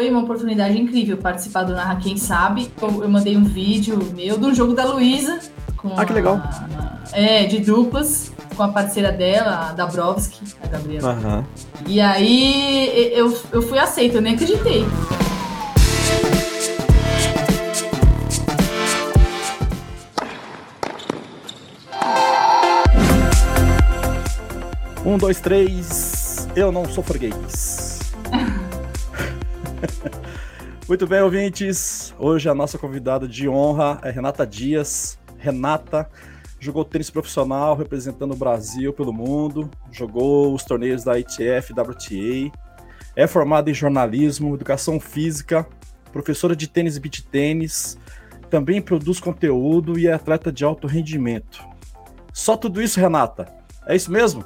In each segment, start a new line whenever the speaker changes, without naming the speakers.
Foi uma oportunidade incrível participar do Narra Quem Sabe. Eu, eu mandei um vídeo meu de um jogo da Luísa.
Ah, que legal.
A, é, de duplas, com a parceira dela, a Dabrowski, a Gabriela.
Aham.
E aí eu, eu fui aceita, eu nem acreditei.
Um, dois, três. Eu não sou freguês. Muito bem, ouvintes. Hoje a nossa convidada de honra é Renata Dias. Renata jogou tênis profissional representando o Brasil pelo mundo, jogou os torneios da ITF, WTA, é formada em jornalismo, educação física, professora de tênis e beach tênis, também produz conteúdo e é atleta de alto rendimento. Só tudo isso, Renata? É isso mesmo?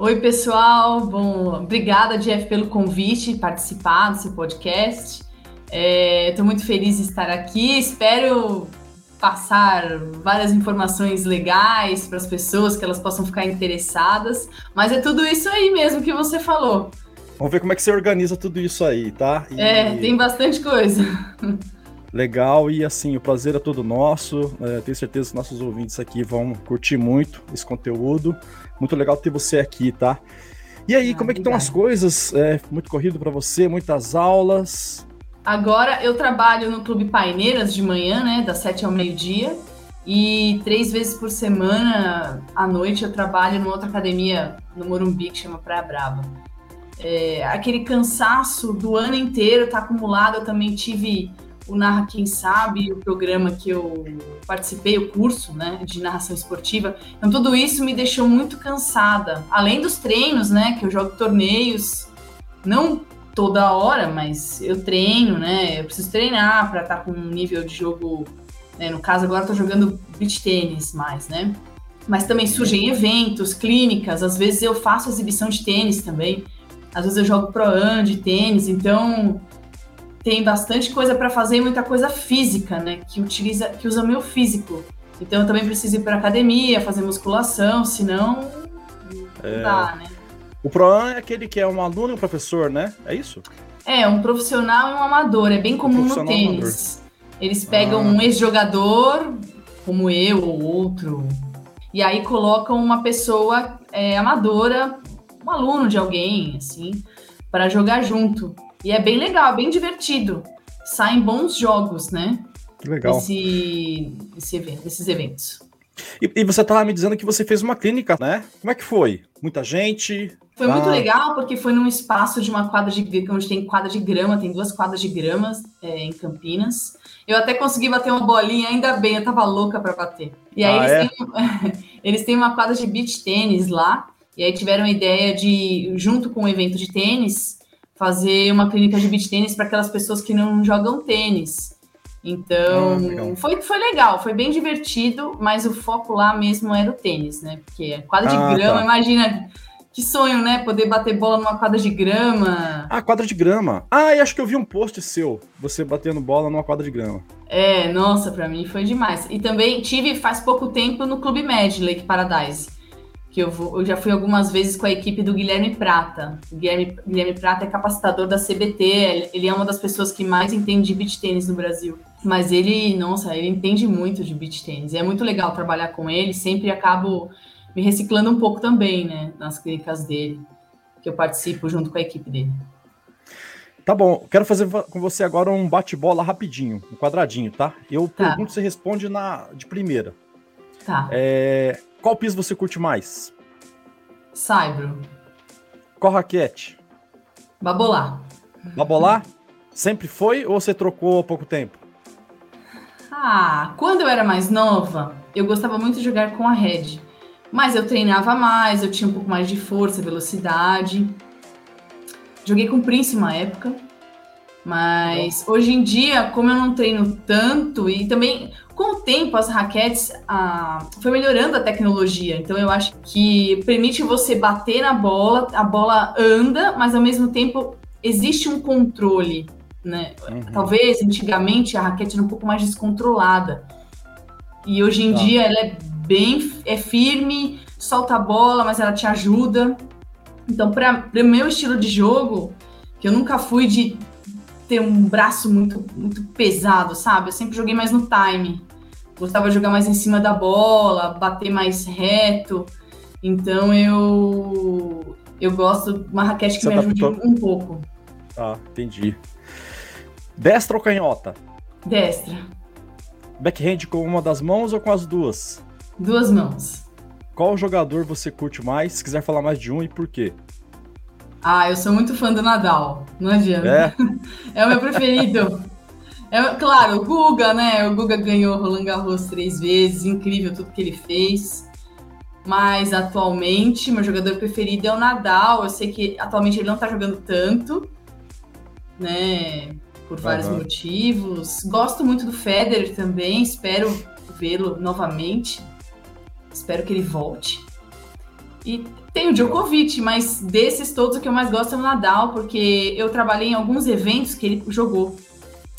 Oi, pessoal. Bom, obrigada, Jeff, pelo convite, participar desse podcast. Estou muito feliz de estar aqui. Espero passar várias informações legais para as pessoas, que elas possam ficar interessadas. Mas é tudo isso aí mesmo que você falou.
Vamos ver como é que você organiza tudo isso aí, tá?
E... É, tem bastante coisa.
Legal, e assim, o prazer é todo nosso. É, tenho certeza que nossos ouvintes aqui vão curtir muito esse conteúdo. Muito legal ter você aqui, tá? E aí, ah, como é que estão as coisas? É muito corrido para você, muitas aulas.
Agora eu trabalho no Clube Paineiras de manhã, né, das sete ao meio-dia, e três vezes por semana à noite eu trabalho numa outra academia no Morumbi que chama Praia Brava. É, aquele cansaço do ano inteiro está acumulado. Eu também tive o Narra Quem Sabe, o programa que eu participei, o curso né, de narração esportiva. Então, tudo isso me deixou muito cansada. Além dos treinos, né, que eu jogo torneios, não toda hora, mas eu treino, né? Eu preciso treinar para estar tá com um nível de jogo. Né, no caso, agora tô jogando beach tênis mais, né? Mas também surgem eventos, clínicas, às vezes eu faço exibição de tênis também. Às vezes eu jogo pro an de tênis, então tem bastante coisa para fazer e muita coisa física, né? Que utiliza, que usa meu físico. Então eu também preciso ir para academia, fazer musculação, senão é... não dá, né?
O ProAn é aquele que é um aluno e um professor, né? É isso?
É, um profissional e um amador. É bem comum um no tênis. Eles pegam ah. um ex-jogador, como eu ou outro, e aí colocam uma pessoa é, amadora, um aluno de alguém, assim, para jogar junto. E é bem legal, bem divertido. Saem bons jogos, né?
Que legal.
Esse, esse evento, esses eventos.
E, e você estava me dizendo que você fez uma clínica, né? Como é que foi? Muita gente?
Foi ah. muito legal, porque foi num espaço de uma quadra de onde tem quadra de grama, tem duas quadras de grama é, em Campinas. Eu até consegui bater uma bolinha, ainda bem, eu tava louca para bater. E aí ah, eles, é? têm, eles têm uma quadra de beach tênis lá, e aí tiveram a ideia de, junto com o evento de tênis, fazer uma clínica de beach tênis para aquelas pessoas que não jogam tênis. Então, ah, foi, foi legal, foi bem divertido, mas o foco lá mesmo era o tênis, né? Porque quadra de ah, grama, tá. imagina que sonho, né? Poder bater bola numa quadra de grama.
Ah, quadra de grama. Ah, e acho que eu vi um post seu, você batendo bola numa quadra de grama.
É, nossa, para mim foi demais. E também tive faz pouco tempo no Clube Med, Lake Paradise que eu, vou, eu já fui algumas vezes com a equipe do Guilherme Prata. O Guilherme, Guilherme Prata é capacitador da CBT, ele é uma das pessoas que mais entende de beach tênis no Brasil. Mas ele, nossa, ele entende muito de beach tênis. É muito legal trabalhar com ele, sempre acabo me reciclando um pouco também, né, nas clínicas dele, que eu participo junto com a equipe dele.
Tá bom, quero fazer com você agora um bate-bola rapidinho, um quadradinho, tá? Eu tá. pergunto, você responde na de primeira.
Tá.
É, qual piso você curte mais?
Saibro.
Qual raquete?
Babolá.
Babolá? Sempre foi ou você trocou há pouco tempo?
Ah, quando eu era mais nova, eu gostava muito de jogar com a Red. Mas eu treinava mais, eu tinha um pouco mais de força, velocidade. Joguei com o Prince uma época. Mas hoje em dia, como eu não treino tanto, e também com o tempo as raquetes ah, foi melhorando a tecnologia. Então eu acho que permite você bater na bola, a bola anda, mas ao mesmo tempo existe um controle. Né? Uhum. Talvez antigamente a raquete era um pouco mais descontrolada. E hoje em tá. dia ela é bem é firme, solta a bola, mas ela te ajuda. Então, para o meu estilo de jogo, que eu nunca fui de ter um braço muito, muito pesado, sabe? Eu sempre joguei mais no time. Gostava de jogar mais em cima da bola, bater mais reto. Então eu eu gosto de uma raquete que Você me ajude um pouco.
Ah, entendi. Destra ou canhota?
Destra.
Backhand com uma das mãos ou com as duas?
Duas mãos.
Qual jogador você curte mais? Se quiser falar mais de um e por quê?
Ah, eu sou muito fã do Nadal. Não adianta. É, é o meu preferido. É, claro, o Guga, né? O Guga ganhou Roland Garros três vezes, incrível tudo que ele fez. Mas atualmente, meu jogador preferido é o Nadal. Eu sei que atualmente ele não tá jogando tanto, né? Por vários uhum. motivos. Gosto muito do Federer também, espero vê-lo novamente. Espero que ele volte. E tem o Djokovic, mas desses todos o que eu mais gosto é o Nadal, porque eu trabalhei em alguns eventos que ele jogou.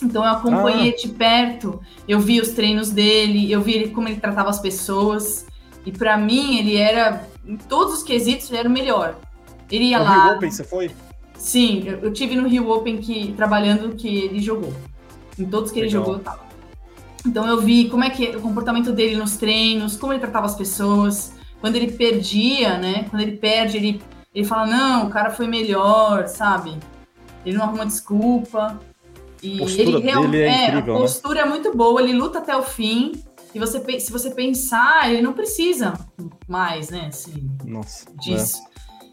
Então eu acompanhei ah. de perto, eu vi os treinos dele, eu vi ele, como ele tratava as pessoas. E para mim ele era, em todos os quesitos, ele era o melhor. Ele ia no lá.
Rio Open, você foi?
Sim, eu, eu tive no Rio Open que trabalhando que ele jogou. Em todos que Legal. ele jogou, eu tava. Então eu vi como é que o comportamento dele nos treinos, como ele tratava as pessoas. Quando ele perdia, né? Quando ele perde, ele, ele fala, não, o cara foi melhor, sabe? Ele não arruma desculpa.
E ele realmente é, é
a né? postura né? é muito boa, ele luta até o fim. E você, se você pensar, ele não precisa mais, né? Assim,
Nossa,
disso. É.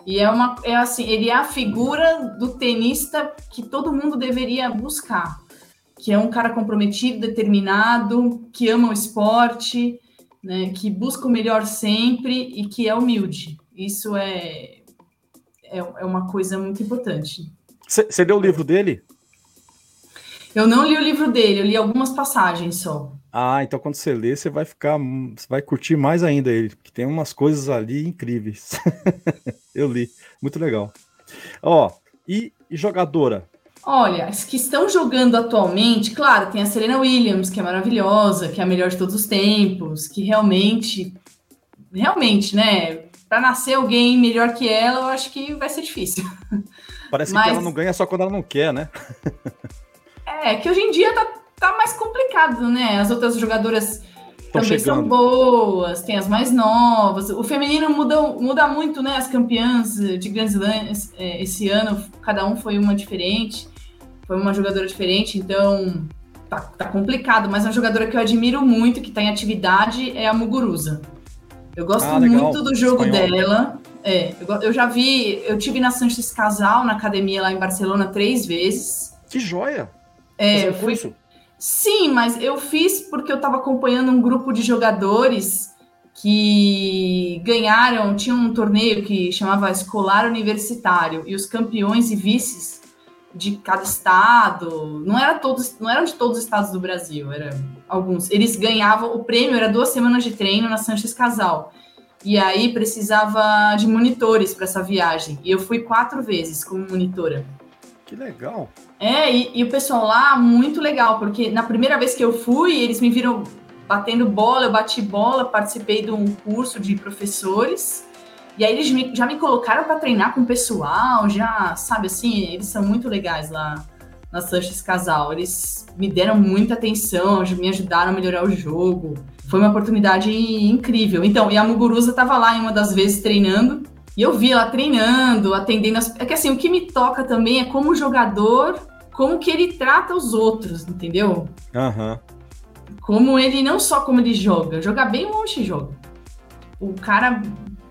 E é uma, é assim, ele é a figura do tenista que todo mundo deveria buscar, que é um cara comprometido, determinado, que ama o esporte, né? Que busca o melhor sempre e que é humilde. Isso é é, é uma coisa muito importante.
Você leu o livro dele?
Eu não li o livro dele, eu li algumas passagens só.
Ah, então quando você lê, você vai ficar, você vai curtir mais ainda ele, porque tem umas coisas ali incríveis. eu li, muito legal. Ó, e, e, jogadora?
Olha, as que estão jogando atualmente, claro, tem a Serena Williams, que é maravilhosa, que é a melhor de todos os tempos, que realmente, realmente, né? Para nascer alguém melhor que ela, eu acho que vai ser difícil.
Parece Mas... que ela não ganha só quando ela não quer, né?
É, que hoje em dia tá, tá mais complicado, né? As outras jogadoras Tão também chegando. são boas, tem as mais novas. O feminino muda, muda muito, né? As campeãs de Grand Slam é, esse ano, cada um foi uma diferente, foi uma jogadora diferente, então tá, tá complicado. Mas uma jogadora que eu admiro muito, que tá em atividade, é a Muguruza. Eu gosto ah, muito do jogo Espanhol. dela. É, eu, eu, já vi, eu tive na Sanches Casal, na academia lá em Barcelona, três vezes.
Que joia!
É, eu fui... Sim, mas eu fiz porque eu estava acompanhando um grupo de jogadores que ganharam, tinha um torneio que chamava Escolar Universitário, e os campeões e vices de cada estado, não era todos, não eram de todos os estados do Brasil, era alguns. Eles ganhavam, o prêmio era duas semanas de treino na Sanches Casal. E aí precisava de monitores para essa viagem. E eu fui quatro vezes como monitora.
Que legal.
É, e, e, o pessoal lá, muito legal, porque na primeira vez que eu fui, eles me viram batendo bola, eu bati bola, participei de um curso de professores, e aí eles me, já me colocaram para treinar com o pessoal, já, sabe assim, eles são muito legais lá na Sanches Casal, eles me deram muita atenção, me ajudaram a melhorar o jogo, foi uma oportunidade incrível. Então, e a Muguruza estava lá em uma das vezes treinando, e eu vi ela treinando, atendendo as... É que assim, o que me toca também é como jogador, como que ele trata os outros, entendeu?
Aham. Uhum.
Como ele, não só como ele joga, joga bem um monte de jogo. O cara,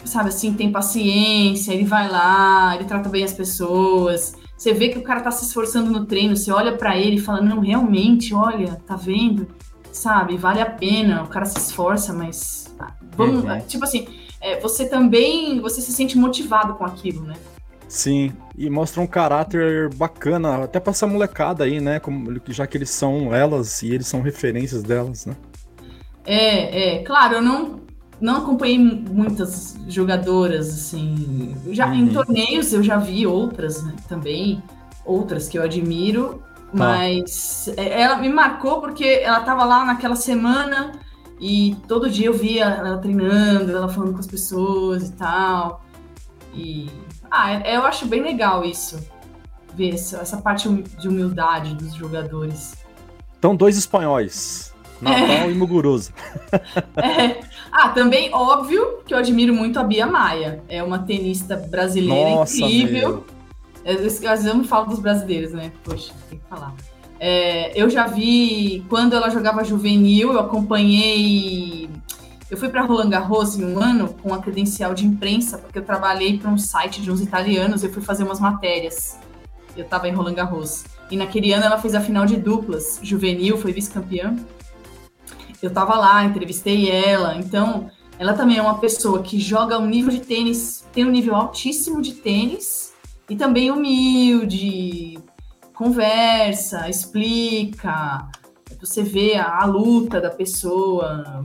sabe assim, tem paciência, ele vai lá, ele trata bem as pessoas. Você vê que o cara tá se esforçando no treino, você olha para ele e fala, não, realmente, olha, tá vendo? Sabe, vale a pena, o cara se esforça, mas ah, vamos, uhum. tipo assim, é, você também você se sente motivado com aquilo, né?
Sim, e mostra um caráter bacana, até pra essa molecada aí, né? Como, já que eles são elas e eles são referências delas, né?
É, é, claro, eu não, não acompanhei muitas jogadoras, assim. Já, uhum. Em torneios eu já vi outras né, também, outras que eu admiro, tá. mas é, ela me marcou porque ela tava lá naquela semana e todo dia eu via ela treinando, ela falando com as pessoas e tal. E. Ah, é, eu acho bem legal isso. ver essa, essa parte de humildade dos jogadores.
Então, dois espanhóis. Natal é. e Muguruza.
É. Ah, também, óbvio que eu admiro muito a Bia Maia. É uma tenista brasileira Nossa, incrível. Meu. Às vezes eu me falo dos brasileiros, né? Poxa, tem que falar. É, eu já vi quando ela jogava juvenil, eu acompanhei. Eu fui para Roland Garros em um ano com a credencial de imprensa, porque eu trabalhei para um site de uns italianos, eu fui fazer umas matérias. Eu estava em Roland Garros. E naquele ano ela fez a final de duplas, juvenil, foi vice-campeã. Eu estava lá, entrevistei ela. Então, ela também é uma pessoa que joga um nível de tênis, tem um nível altíssimo de tênis e também humilde, conversa, explica. Você vê a, a luta da pessoa.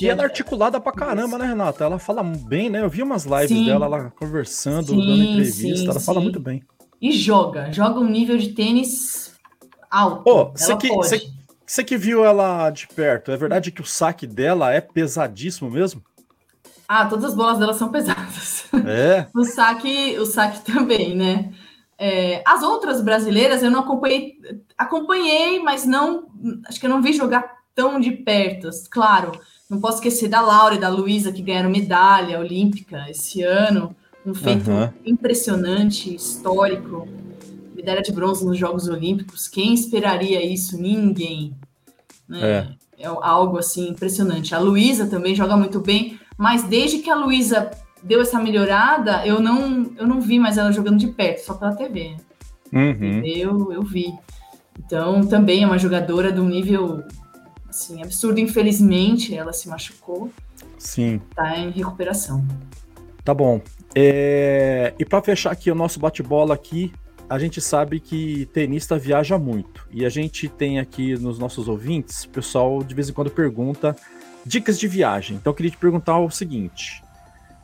E ela é articulada pra caramba, né, Renata? Ela fala bem, né? Eu vi umas lives sim. dela ela conversando, sim, dando entrevista. Sim, ela fala muito bem.
E joga, joga um nível de tênis alto.
Oh, você que, você que viu ela de perto, é verdade que o saque dela é pesadíssimo mesmo?
Ah, todas as bolas dela são pesadas.
É.
o saque, o saque também, né? É, as outras brasileiras eu não acompanhei, acompanhei, mas não, acho que eu não vi jogar tão de perto. Claro, não posso esquecer da Laura e da Luísa que ganharam medalha olímpica esse ano, um feito uhum. impressionante, histórico medalha de bronze nos Jogos Olímpicos. Quem esperaria isso? Ninguém. Né? É. é algo assim impressionante. A Luísa também joga muito bem, mas desde que a Luísa deu essa melhorada, eu não, eu não vi mais ela jogando de perto, só pela TV.
Uhum.
Eu, eu vi. Então, também é uma jogadora de um nível assim, absurdo. Infelizmente, ela se machucou.
Sim.
Tá em recuperação.
Tá bom. É... E para fechar aqui o nosso bate-bola aqui, a gente sabe que tenista viaja muito. E a gente tem aqui nos nossos ouvintes, o pessoal de vez em quando pergunta dicas de viagem. Então eu queria te perguntar o seguinte: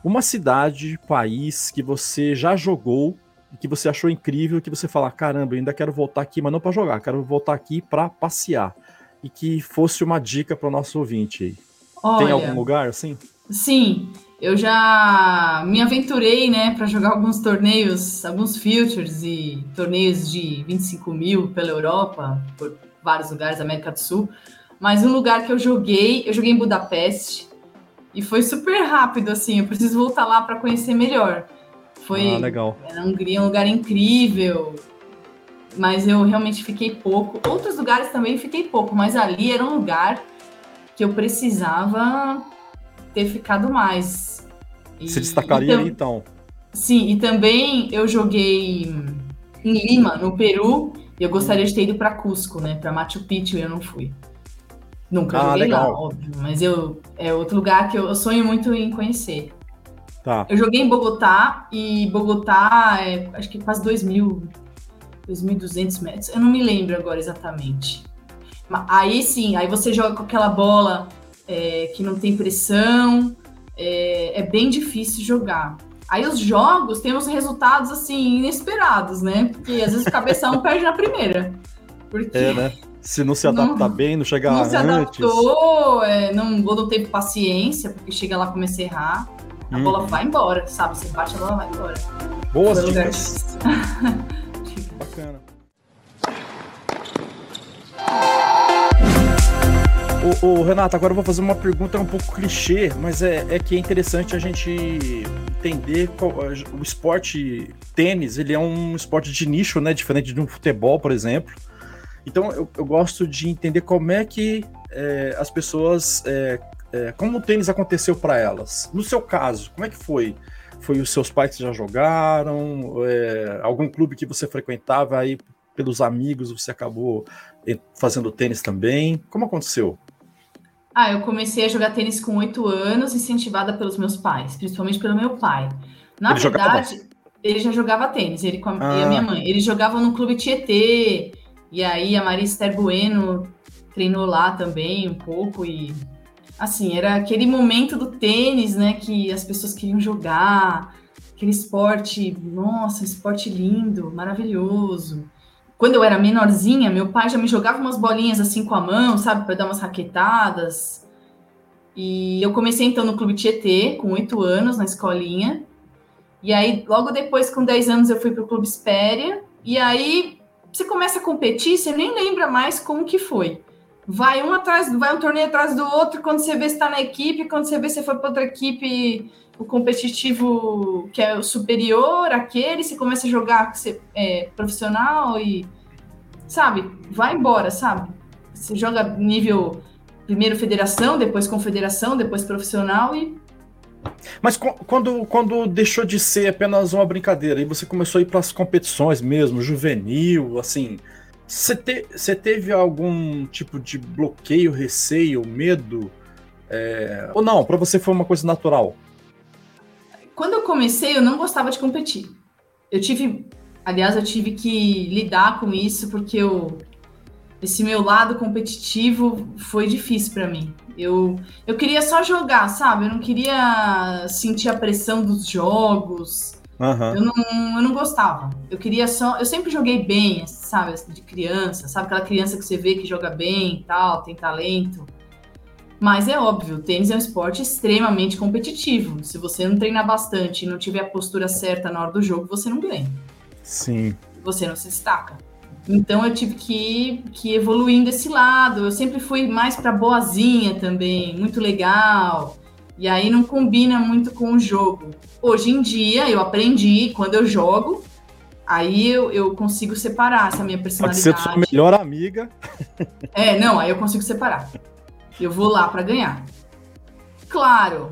uma cidade, país que você já jogou e que você achou incrível, que você fala, caramba, eu ainda quero voltar aqui, mas não para jogar, quero voltar aqui para passear. E que fosse uma dica para o nosso ouvinte aí. Olha, Tem algum lugar assim?
Sim, eu já me aventurei, né, para jogar alguns torneios, alguns futures e torneios de 25 mil pela Europa, por vários lugares da América do Sul. Mas um lugar que eu joguei, eu joguei em Budapeste e foi super rápido, assim. Eu preciso voltar lá para conhecer melhor. Foi
ah, legal.
Na Hungria, um lugar incrível, mas eu realmente fiquei pouco. Outros lugares também fiquei pouco, mas ali era um lugar que eu precisava ter ficado mais.
E, Se destacaria então, então?
Sim, e também eu joguei em Lima, no Peru, e eu gostaria de ter ido para Cusco, né? Para Machu Picchu, e eu não fui. Nunca ah, joguei legal. lá, óbvio, mas eu é outro lugar que eu, eu sonho muito em conhecer.
Tá.
Eu joguei em Bogotá e Bogotá é acho que quase 2 mil, 2.200 metros. Eu não me lembro agora exatamente. Aí sim, aí você joga com aquela bola é, que não tem pressão, é, é, bem difícil jogar. Aí os jogos têm uns resultados assim inesperados, né? Porque às vezes o cabeção perde na primeira. Porque
é, né? Se não se adapta não, bem, não chega
não
antes.
Não se adaptou, é, não, ou não teve paciência, porque chega lá começa a errar, a hum. bola vai embora, sabe? Você bate, a bola vai embora.
Boas dicas. Ô, ô, Renato, agora eu vou fazer uma pergunta um pouco clichê, mas é, é que é interessante a gente entender qual, o esporte tênis, ele é um esporte de nicho, né? Diferente de um futebol, por exemplo. Então eu, eu gosto de entender como é que é, as pessoas. É, é, como o tênis aconteceu para elas. No seu caso, como é que foi? Foi os seus pais que já jogaram? É, algum clube que você frequentava aí pelos amigos você acabou fazendo tênis também? Como aconteceu?
Ah, eu comecei a jogar tênis com oito anos, incentivada pelos meus pais, principalmente pelo meu pai. Na ele verdade, jogava? ele já jogava tênis, ele com a, ah. e a minha ah. mãe. Eles jogavam no Clube Tietê, e aí a Maria Esther Bueno treinou lá também um pouco, e assim, era aquele momento do tênis, né, que as pessoas queriam jogar, aquele esporte, nossa, esporte lindo, maravilhoso quando eu era menorzinha, meu pai já me jogava umas bolinhas assim com a mão, sabe, para dar umas raquetadas. E eu comecei então no Clube Tietê, com oito anos, na escolinha. E aí, logo depois, com 10 anos, eu fui para o Clube Espéria. E aí você começa a competir, você nem lembra mais como que foi. Vai um atrás, vai um torneio atrás do outro, quando você vê se está na equipe, quando você vê se foi para outra equipe, o competitivo que é o superior àquele, você começa a jogar você, é, profissional e sabe, vai embora, sabe? Você joga nível primeiro federação, depois confederação, depois profissional e
mas quando, quando deixou de ser apenas uma brincadeira e você começou a ir para as competições mesmo, juvenil, assim, você, te, você teve algum tipo de bloqueio, receio, medo? É... Ou não, para você foi uma coisa natural?
Quando eu comecei, eu não gostava de competir. Eu tive, aliás, eu tive que lidar com isso porque eu, esse meu lado competitivo foi difícil para mim. Eu, eu queria só jogar, sabe? Eu não queria sentir a pressão dos jogos. Uhum. Eu, não, eu não gostava. Eu queria só. Eu sempre joguei bem, sabe? De criança, sabe? Aquela criança que você vê que joga bem e tal, tem talento. Mas é óbvio, o tênis é um esporte extremamente competitivo. Se você não treinar bastante e não tiver a postura certa na hora do jogo, você não ganha.
Sim.
Você não se destaca. Então eu tive que ir, que evoluindo esse lado. Eu sempre fui mais para boazinha também, muito legal. E aí não combina muito com o jogo. Hoje em dia eu aprendi, quando eu jogo, aí eu, eu consigo separar essa minha personalidade.
Pode ser sua melhor amiga.
É, não, aí eu consigo separar. Eu vou lá para ganhar. Claro,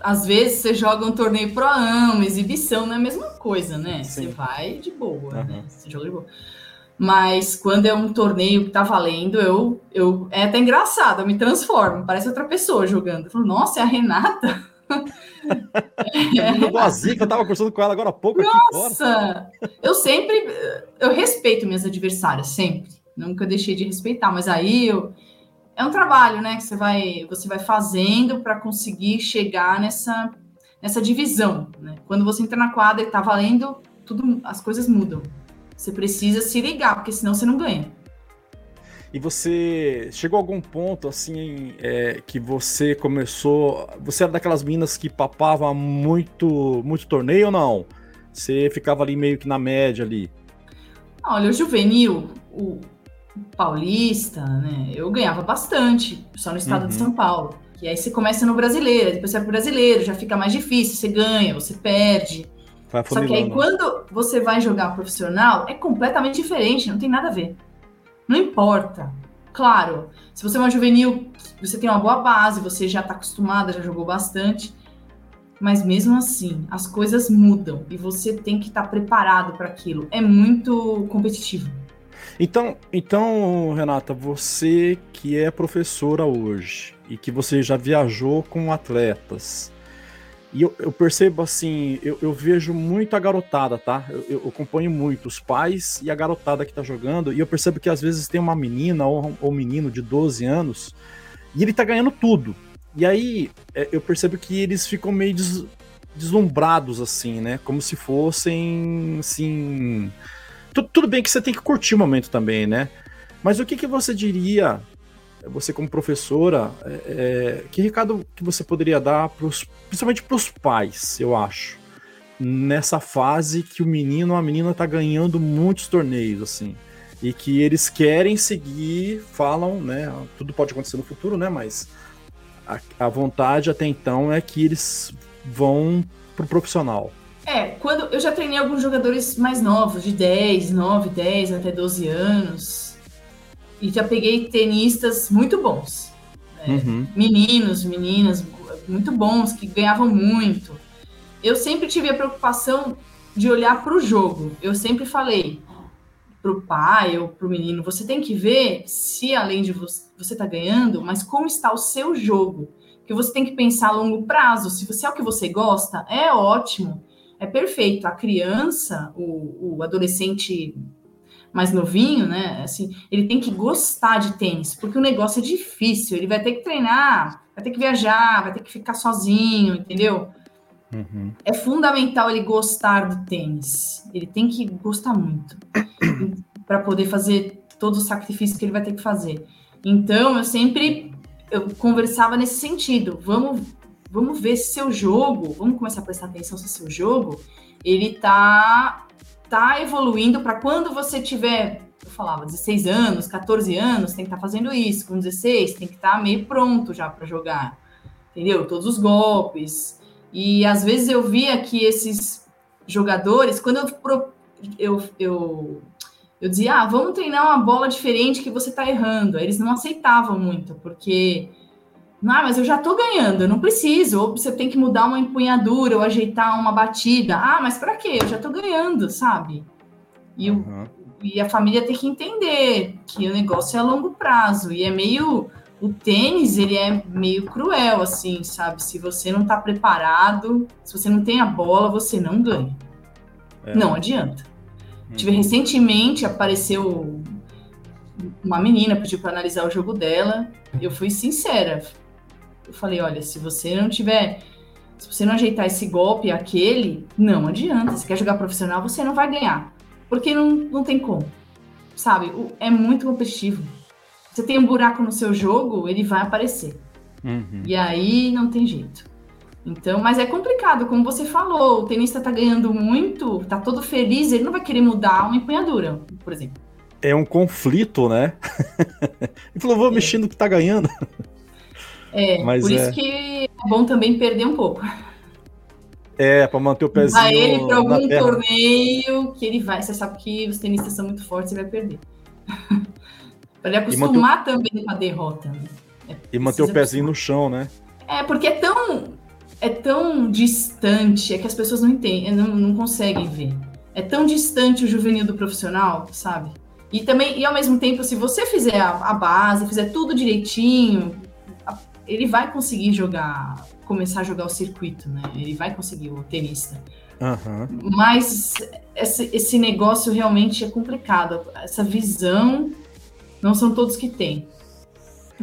às vezes você joga um torneio pro uma exibição não é a mesma coisa, né? Sim. Você vai de boa, uhum. né? Você joga de boa. Mas quando é um torneio que tá valendo, eu, eu é até engraçado, eu me transformo, parece outra pessoa jogando. Eu falo, nossa, é a Renata.
é. Que eu tava conversando com ela agora há pouco
Nossa! Eu sempre eu respeito minhas adversárias, sempre. Nunca deixei de respeitar, mas aí eu, é um trabalho, né, que você vai você vai fazendo para conseguir chegar nessa nessa divisão, né? Quando você entra na quadra e tá valendo, tudo as coisas mudam. Você precisa se ligar, porque senão você não ganha.
E você chegou a algum ponto assim é, que você começou. Você era daquelas minas que papava muito, muito torneio ou não? Você ficava ali meio que na média ali?
Olha, o juvenil, o paulista, né? Eu ganhava bastante, só no estado uhum. de São Paulo. E aí você começa no brasileiro, depois você vai pro brasileiro, já fica mais difícil, você ganha, você perde. Só que aí quando você vai jogar profissional, é completamente diferente, não tem nada a ver. Não importa. Claro, se você é uma juvenil, você tem uma boa base, você já está acostumada, já jogou bastante. Mas mesmo assim, as coisas mudam e você tem que estar tá preparado para aquilo. É muito competitivo.
Então, então, Renata, você que é professora hoje e que você já viajou com atletas, e eu, eu percebo assim, eu, eu, vejo muito a garotada, tá? Eu, eu, acompanho muito os pais e a garotada que tá jogando, e eu percebo que às vezes tem uma menina ou, um menino de 12 anos e ele tá ganhando tudo. E aí é, eu percebo que eles ficam meio des, deslumbrados, assim, né? Como se fossem, assim. Tudo, bem que você tem que curtir o momento também, né? Mas o que, que você diria você como professora, é, é, que recado que você poderia dar, pros, principalmente para os pais, eu acho, nessa fase que o menino ou a menina está ganhando muitos torneios, assim, e que eles querem seguir, falam, né, tudo pode acontecer no futuro, né, mas a, a vontade até então é que eles vão pro profissional.
É, quando eu já treinei alguns jogadores mais novos, de 10, 9, 10 até 12 anos, e já peguei tenistas muito bons. Né? Uhum. Meninos, meninas muito bons, que ganhavam muito. Eu sempre tive a preocupação de olhar para o jogo. Eu sempre falei para o pai ou para o menino: você tem que ver se além de você está ganhando, mas como está o seu jogo. Que você tem que pensar a longo prazo. Se você é o que você gosta, é ótimo, é perfeito. A criança, o, o adolescente mais novinho, né? Assim, ele tem que gostar de tênis, porque o negócio é difícil. Ele vai ter que treinar, vai ter que viajar, vai ter que ficar sozinho, entendeu? Uhum. É fundamental ele gostar do tênis. Ele tem que gostar muito para poder fazer todo o sacrifício que ele vai ter que fazer. Então, eu sempre eu conversava nesse sentido. Vamos, vamos ver se seu jogo, vamos começar a prestar atenção se seu jogo ele tá tá evoluindo para quando você tiver, eu falava, 16 anos, 14 anos, tem que estar tá fazendo isso. Com 16, tem que estar tá meio pronto já para jogar. Entendeu? Todos os golpes. E às vezes eu via que esses jogadores, quando eu, eu, eu, eu dizia, ah, vamos treinar uma bola diferente que você tá errando. Eles não aceitavam muito, porque ah, mas eu já tô ganhando, eu não preciso. Ou você tem que mudar uma empunhadura ou ajeitar uma batida. Ah, mas para quê? Eu já tô ganhando, sabe? E, uhum. o, e a família tem que entender que o negócio é a longo prazo. E é meio. O tênis, ele é meio cruel, assim, sabe? Se você não tá preparado, se você não tem a bola, você não ganha. É. Não adianta. Uhum. Tive recentemente, apareceu uma menina, pediu para analisar o jogo dela. Eu fui sincera eu falei, olha, se você não tiver, se você não ajeitar esse golpe, aquele, não adianta. Se quer jogar profissional, você não vai ganhar. Porque não, não tem como. Sabe? É muito competitivo. Você tem um buraco no seu jogo, ele vai aparecer. Uhum. E aí não tem jeito. Então, mas é complicado, como você falou, o tenista tá ganhando muito, tá todo feliz, ele não vai querer mudar uma empunhadura, por exemplo.
É um conflito, né? ele falou, vou é. mexer no que tá ganhando.
É, Mas por é... isso que é bom também perder um pouco.
É, para manter o pezinho. Vai
ele para algum torneio que ele vai. Você sabe que os tenistas são muito fortes e vai perder. para ele acostumar também com a derrota. Né?
É, e manter o pezinho acostumar. no chão, né?
É, porque é tão, é tão distante, é que as pessoas não entendem, não, não conseguem ver. É tão distante o juvenil do profissional, sabe? E também, e ao mesmo tempo, se você fizer a, a base, fizer tudo direitinho, ele vai conseguir jogar, começar a jogar o circuito, né? Ele vai conseguir, o tenista. Uhum. Mas esse, esse negócio realmente é complicado. Essa visão não são todos que têm.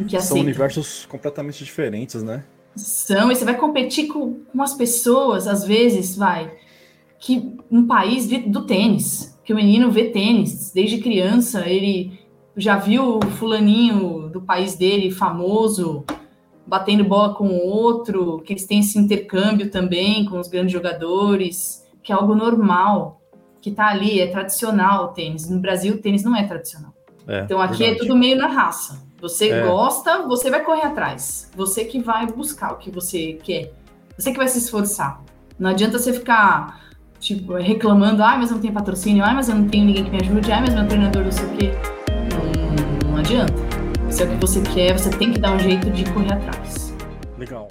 Que são universos completamente diferentes, né?
São, e você vai competir com, com as pessoas, às vezes, vai, que um país do tênis, que o menino vê tênis desde criança, ele já viu o fulaninho do país dele famoso, batendo bola com o outro, que eles têm esse intercâmbio também com os grandes jogadores, que é algo normal, que tá ali, é tradicional o tênis. No Brasil, o tênis não é tradicional. É, então aqui é verdade. é tudo meio na raça. Você é. gosta, você vai correr atrás. Você que vai buscar o que você quer. Você que vai se esforçar. Não adianta você ficar tipo, reclamando, ah, mas eu não tenho patrocínio, ah, mas eu não tenho ninguém que me ajude, ah, mas meu treinador não sei o quê. Não, não adianta. Se é o que você quer, você tem que dar um jeito de correr atrás.
Legal.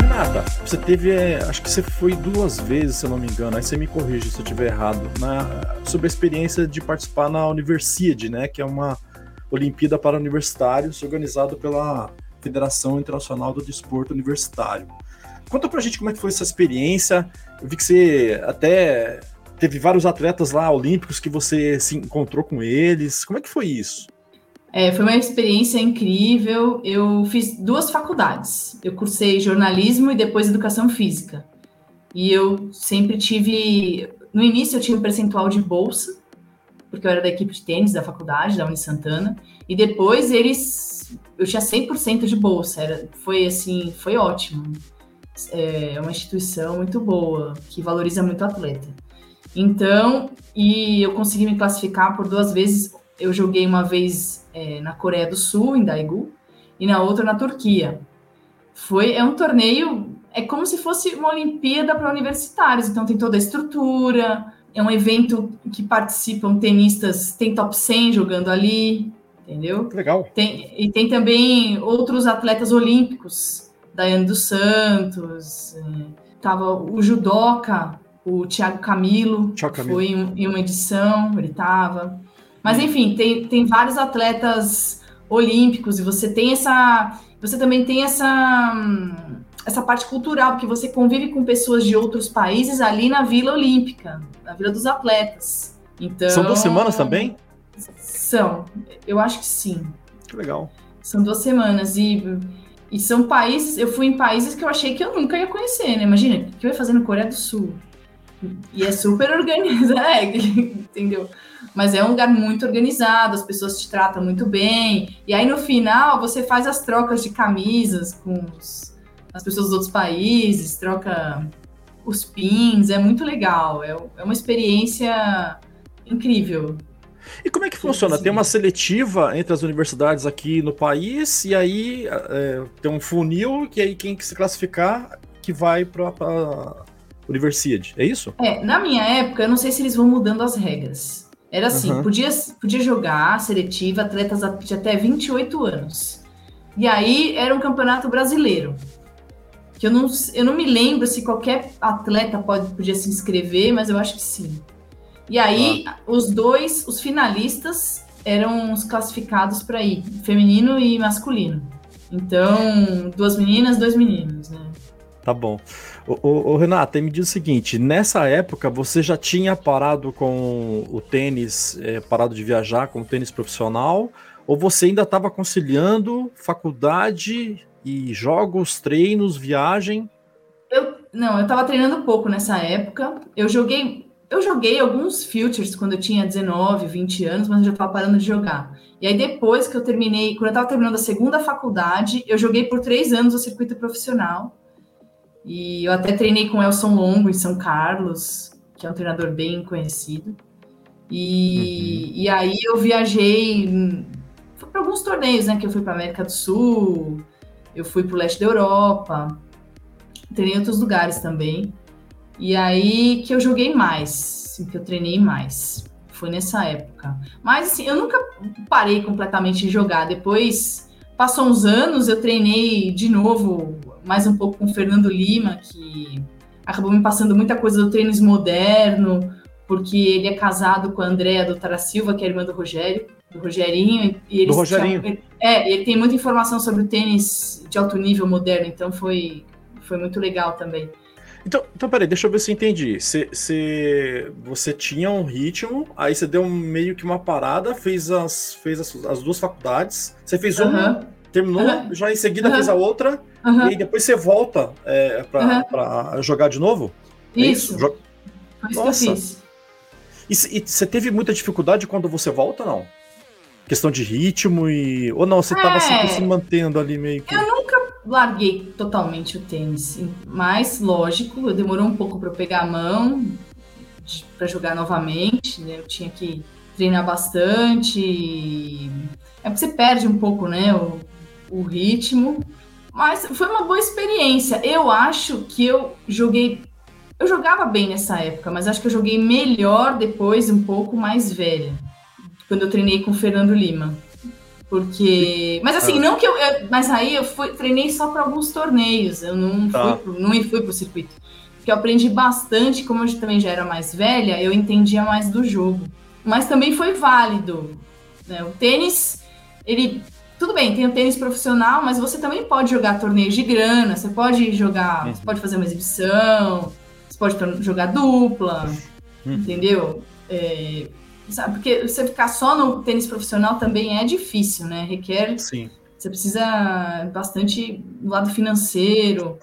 Renata, você teve, é, acho que você foi duas vezes, se eu não me engano, aí você me corrige se eu estiver errado, na, sobre a experiência de participar na Universiade, né, que é uma Olimpíada para Universitários organizado pela Federação Internacional do Desporto Universitário. Conta pra gente como é que foi essa experiência. Eu vi que você até teve vários atletas lá olímpicos que você se encontrou com eles. Como é que foi isso?
É, foi uma experiência incrível. Eu fiz duas faculdades. Eu cursei jornalismo e depois educação física. E eu sempre tive. No início, eu tinha um percentual de bolsa, porque eu era da equipe de tênis da faculdade, da Uni Santana. E depois eles. Eu tinha 100% de bolsa. Era, foi assim, foi ótimo. É uma instituição muito boa, que valoriza muito o atleta. Então, e eu consegui me classificar por duas vezes. Eu joguei uma vez é, na Coreia do Sul, em Daegu, e na outra na Turquia. Foi, é um torneio, é como se fosse uma Olimpíada para universitários, então tem toda a estrutura, é um evento que participam tenistas, tem top 100 jogando ali, entendeu?
Legal.
Tem, e tem também outros atletas olímpicos, Daiane dos Santos, é, tava o judoca o Thiago Camilo, Thiago Camilo. foi em, em, uma edição, ele estava. Mas enfim, tem, tem vários atletas olímpicos e você tem essa, você também tem essa essa parte cultural, porque você convive com pessoas de outros países ali na Vila Olímpica, na Vila dos Atletas. Então,
São duas semanas também?
São, eu acho que sim.
Que legal.
São duas semanas e, e são países, eu fui em países que eu achei que eu nunca ia conhecer, né? Imagina, o que eu ia fazer na Coreia do Sul? E é super organizado, é, entendeu? Mas é um lugar muito organizado, as pessoas te tratam muito bem. E aí no final você faz as trocas de camisas com os, as pessoas dos outros países, troca os pins, é muito legal. É, é uma experiência incrível.
E como é que funciona? Sim. Tem uma seletiva entre as universidades aqui no país, e aí é, tem um funil, que aí quem se classificar que vai para universidade, é isso?
É, na minha época, eu não sei se eles vão mudando as regras. Era assim, uhum. podia, podia jogar seletiva atletas de até 28 anos. E aí era um campeonato brasileiro. Que eu não, eu não me lembro se qualquer atleta pode, podia se inscrever, mas eu acho que sim. E aí, ah. os dois, os finalistas, eram os classificados para ir, feminino e masculino. Então, duas meninas, dois meninos, né?
Tá bom. Ô, ô, Renata, me diz o seguinte: nessa época você já tinha parado com o tênis, é, parado de viajar com o tênis profissional, ou você ainda estava conciliando faculdade e jogos, treinos, viagem?
Eu, não, eu estava treinando pouco nessa época. Eu joguei eu joguei alguns futures quando eu tinha 19, 20 anos, mas eu já estava parando de jogar. E aí, depois que eu terminei, quando eu estava terminando a segunda faculdade, eu joguei por três anos o circuito profissional. E eu até treinei com Elson Longo em São Carlos, que é um treinador bem conhecido. E, uhum. e aí eu viajei para alguns torneios, né? Que eu fui para América do Sul, eu fui para o leste da Europa, treinei em outros lugares também. E aí que eu joguei mais, assim, que eu treinei mais. Foi nessa época. Mas assim, eu nunca parei completamente de jogar. Depois, passou uns anos, eu treinei de novo, mais um pouco com o Fernando Lima, que acabou me passando muita coisa do tênis moderno, porque ele é casado com a Andréa do Tara Silva, que é irmã do Rogério, do Rogerinho.
E eles do Rogerinho. Tinham,
é, ele tem muita informação sobre o tênis de alto nível moderno, então foi, foi muito legal também.
Então, então, peraí, deixa eu ver se eu entendi. Cê, cê, você tinha um ritmo, aí você deu meio que uma parada, fez as, fez as, as duas faculdades, você fez uma, terminou, já em seguida fez a outra, e aí depois você volta é, para jogar de novo?
Isso. É isso? Isso Nossa. fiz.
E você teve muita dificuldade quando você volta, não? Questão de ritmo e. Ou não, você é... sempre se mantendo ali meio que.
Eu nunca larguei totalmente o tênis. Mas, lógico, demorou um pouco para eu pegar a mão para jogar novamente, né? Eu tinha que treinar bastante. É porque você perde um pouco, né, o, o ritmo. Mas foi uma boa experiência. Eu acho que eu joguei. Eu jogava bem nessa época, mas acho que eu joguei melhor depois, um pouco mais velha, quando eu treinei com o Fernando Lima. Porque. Mas assim, ah. não que eu, eu, Mas aí eu fui, treinei só para alguns torneios. Eu não tá. fui pro, não fui pro circuito. Porque eu aprendi bastante, como eu também já era mais velha, eu entendia mais do jogo. Mas também foi válido. Né? O tênis, ele. Tudo bem, tem o tênis profissional, mas você também pode jogar torneios de grana, você pode jogar, uhum. você pode fazer uma exibição, você pode jogar dupla, uhum. entendeu? É, Sabe? Porque você ficar só no tênis profissional também é difícil, né? Requer.
Sim.
Você precisa bastante do lado financeiro.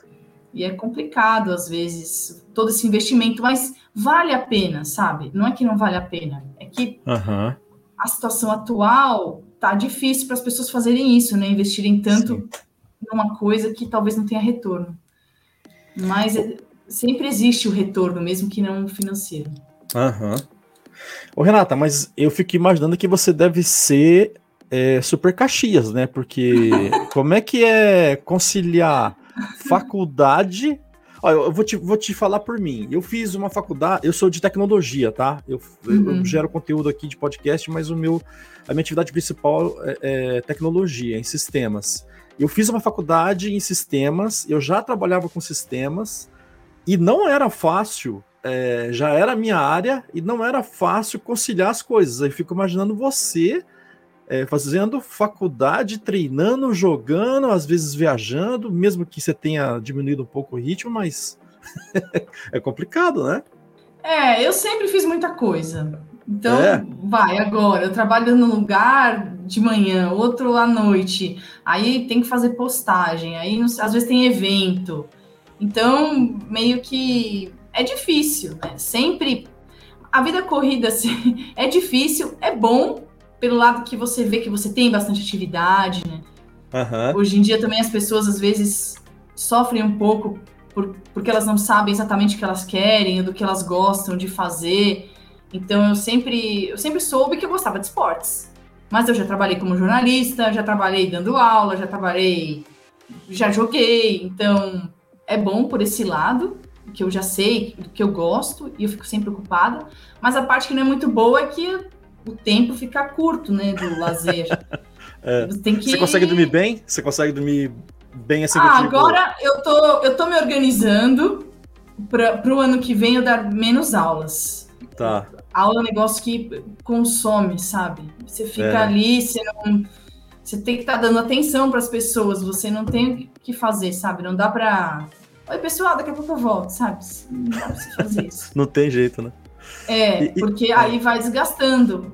E é complicado, às vezes, todo esse investimento, mas vale a pena, sabe? Não é que não vale a pena, é que
uhum.
a situação atual tá difícil para as pessoas fazerem isso, né? Investirem tanto Sim. numa coisa que talvez não tenha retorno. Mas é, sempre existe o retorno, mesmo que não financeiro.
Aham. Uhum. Ô, Renata, mas eu fico imaginando que você deve ser é, super Caxias, né? Porque como é que é conciliar faculdade. Olha, eu vou te, vou te falar por mim. Eu fiz uma faculdade, eu sou de tecnologia, tá? Eu, uhum. eu gero conteúdo aqui de podcast, mas o meu, a minha atividade principal é, é tecnologia, em sistemas. Eu fiz uma faculdade em sistemas, eu já trabalhava com sistemas, e não era fácil é, já era a minha área e não era fácil conciliar as coisas. Aí fico imaginando você é, fazendo faculdade, treinando, jogando, às vezes viajando, mesmo que você tenha diminuído um pouco o ritmo, mas é complicado, né?
É, eu sempre fiz muita coisa. Então, é. vai agora. Eu trabalho num lugar de manhã, outro à noite. Aí tem que fazer postagem. Aí às vezes tem evento. Então, meio que é difícil, né? Sempre a vida corrida assim, é difícil, é bom pelo lado que você vê que você tem bastante atividade, né?
Uhum.
Hoje em dia também as pessoas às vezes sofrem um pouco por, porque elas não sabem exatamente o que elas querem, do que elas gostam de fazer. Então eu sempre, eu sempre soube que eu gostava de esportes. Mas eu já trabalhei como jornalista, já trabalhei dando aula, já trabalhei, já joguei. Então é bom por esse lado, que eu já sei, que eu gosto e eu fico sempre ocupada. Mas a parte que não é muito boa é que o tempo fica curto, né, do lazer.
é. Você, que... Você consegue dormir bem? Você consegue dormir bem assim?
Ah, agora eu tô, eu tô me organizando para o ano que vem eu dar menos aulas.
Tá.
Aula é um negócio que consome, sabe? Você fica é. ali, você não. Você tem que estar tá dando atenção para as pessoas, você não tem o que fazer, sabe? Não dá para. Oi, pessoal, daqui a pouco eu volto, sabe? Não dá pra você fazer isso.
não tem jeito, né?
É, porque e, aí vai desgastando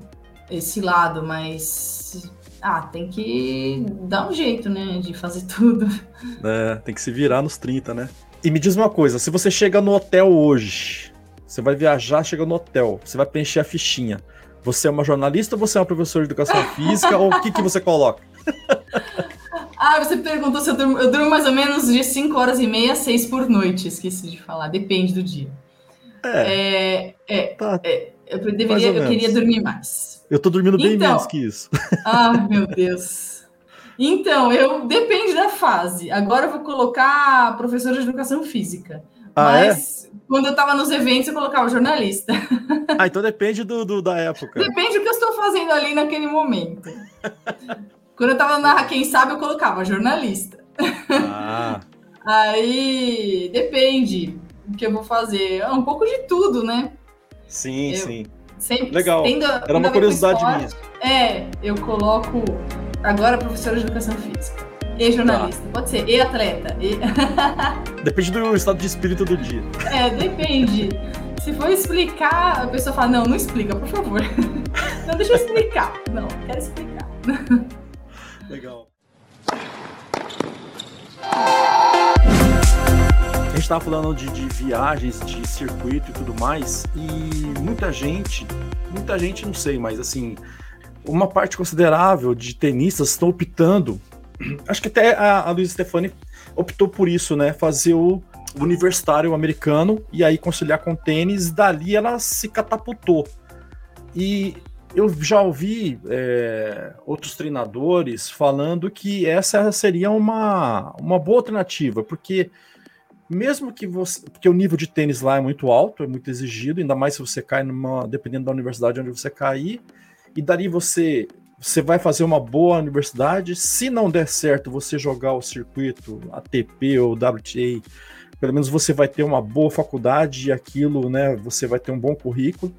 esse lado, mas ah, tem que dar um jeito, né, de fazer tudo.
É, tem que se virar nos 30, né? E me diz uma coisa, se você chega no hotel hoje, você vai viajar, chega no hotel, você vai preencher a fichinha. Você é uma jornalista ou você é uma professora de educação física ou o que, que você coloca?
ah, você perguntou se eu durmo, eu durmo mais ou menos de 5 horas e meia a 6 por noite, esqueci de falar, depende do dia. É, é, é, tá. é eu deveria, eu queria dormir mais.
Eu tô dormindo bem então, menos que isso.
Ah, meu Deus. Então, eu depende da fase. Agora eu vou colocar professora de educação física. Ah, é? mas é? quando eu estava nos eventos, eu colocava jornalista.
Ah, então depende do, do, da época.
Depende do que eu estou fazendo ali naquele momento. quando eu estava na Quem Sabe, eu colocava jornalista. Ah. Aí depende que eu vou fazer. É um pouco de tudo, né?
Sim, eu sim. Sempre Legal. Tendo, Era uma curiosidade minha.
É, eu coloco agora professora de educação física. E jornalista, tá. pode ser, e atleta. E...
depende do estado de espírito do dia.
É, depende. Se for explicar, a pessoa fala, não, não explica, por favor. Não, deixa eu explicar. Não, quero explicar.
Legal. Gente estava falando de, de, viagens, de circuito e tudo mais, e muita gente, muita gente não sei, mas assim, uma parte considerável de tenistas estão optando, acho que até a, a Luiz Stefani optou por isso, né? Fazer o universitário americano e aí conciliar com tênis, dali ela se catapultou. E eu já ouvi é, outros treinadores falando que essa seria uma, uma boa alternativa, porque mesmo que você. Porque o nível de tênis lá é muito alto, é muito exigido, ainda mais se você cai numa. dependendo da universidade onde você cair. E dali você. Você vai fazer uma boa universidade. Se não der certo você jogar o circuito ATP ou WTA, pelo menos você vai ter uma boa faculdade e aquilo, né? Você vai ter um bom currículo.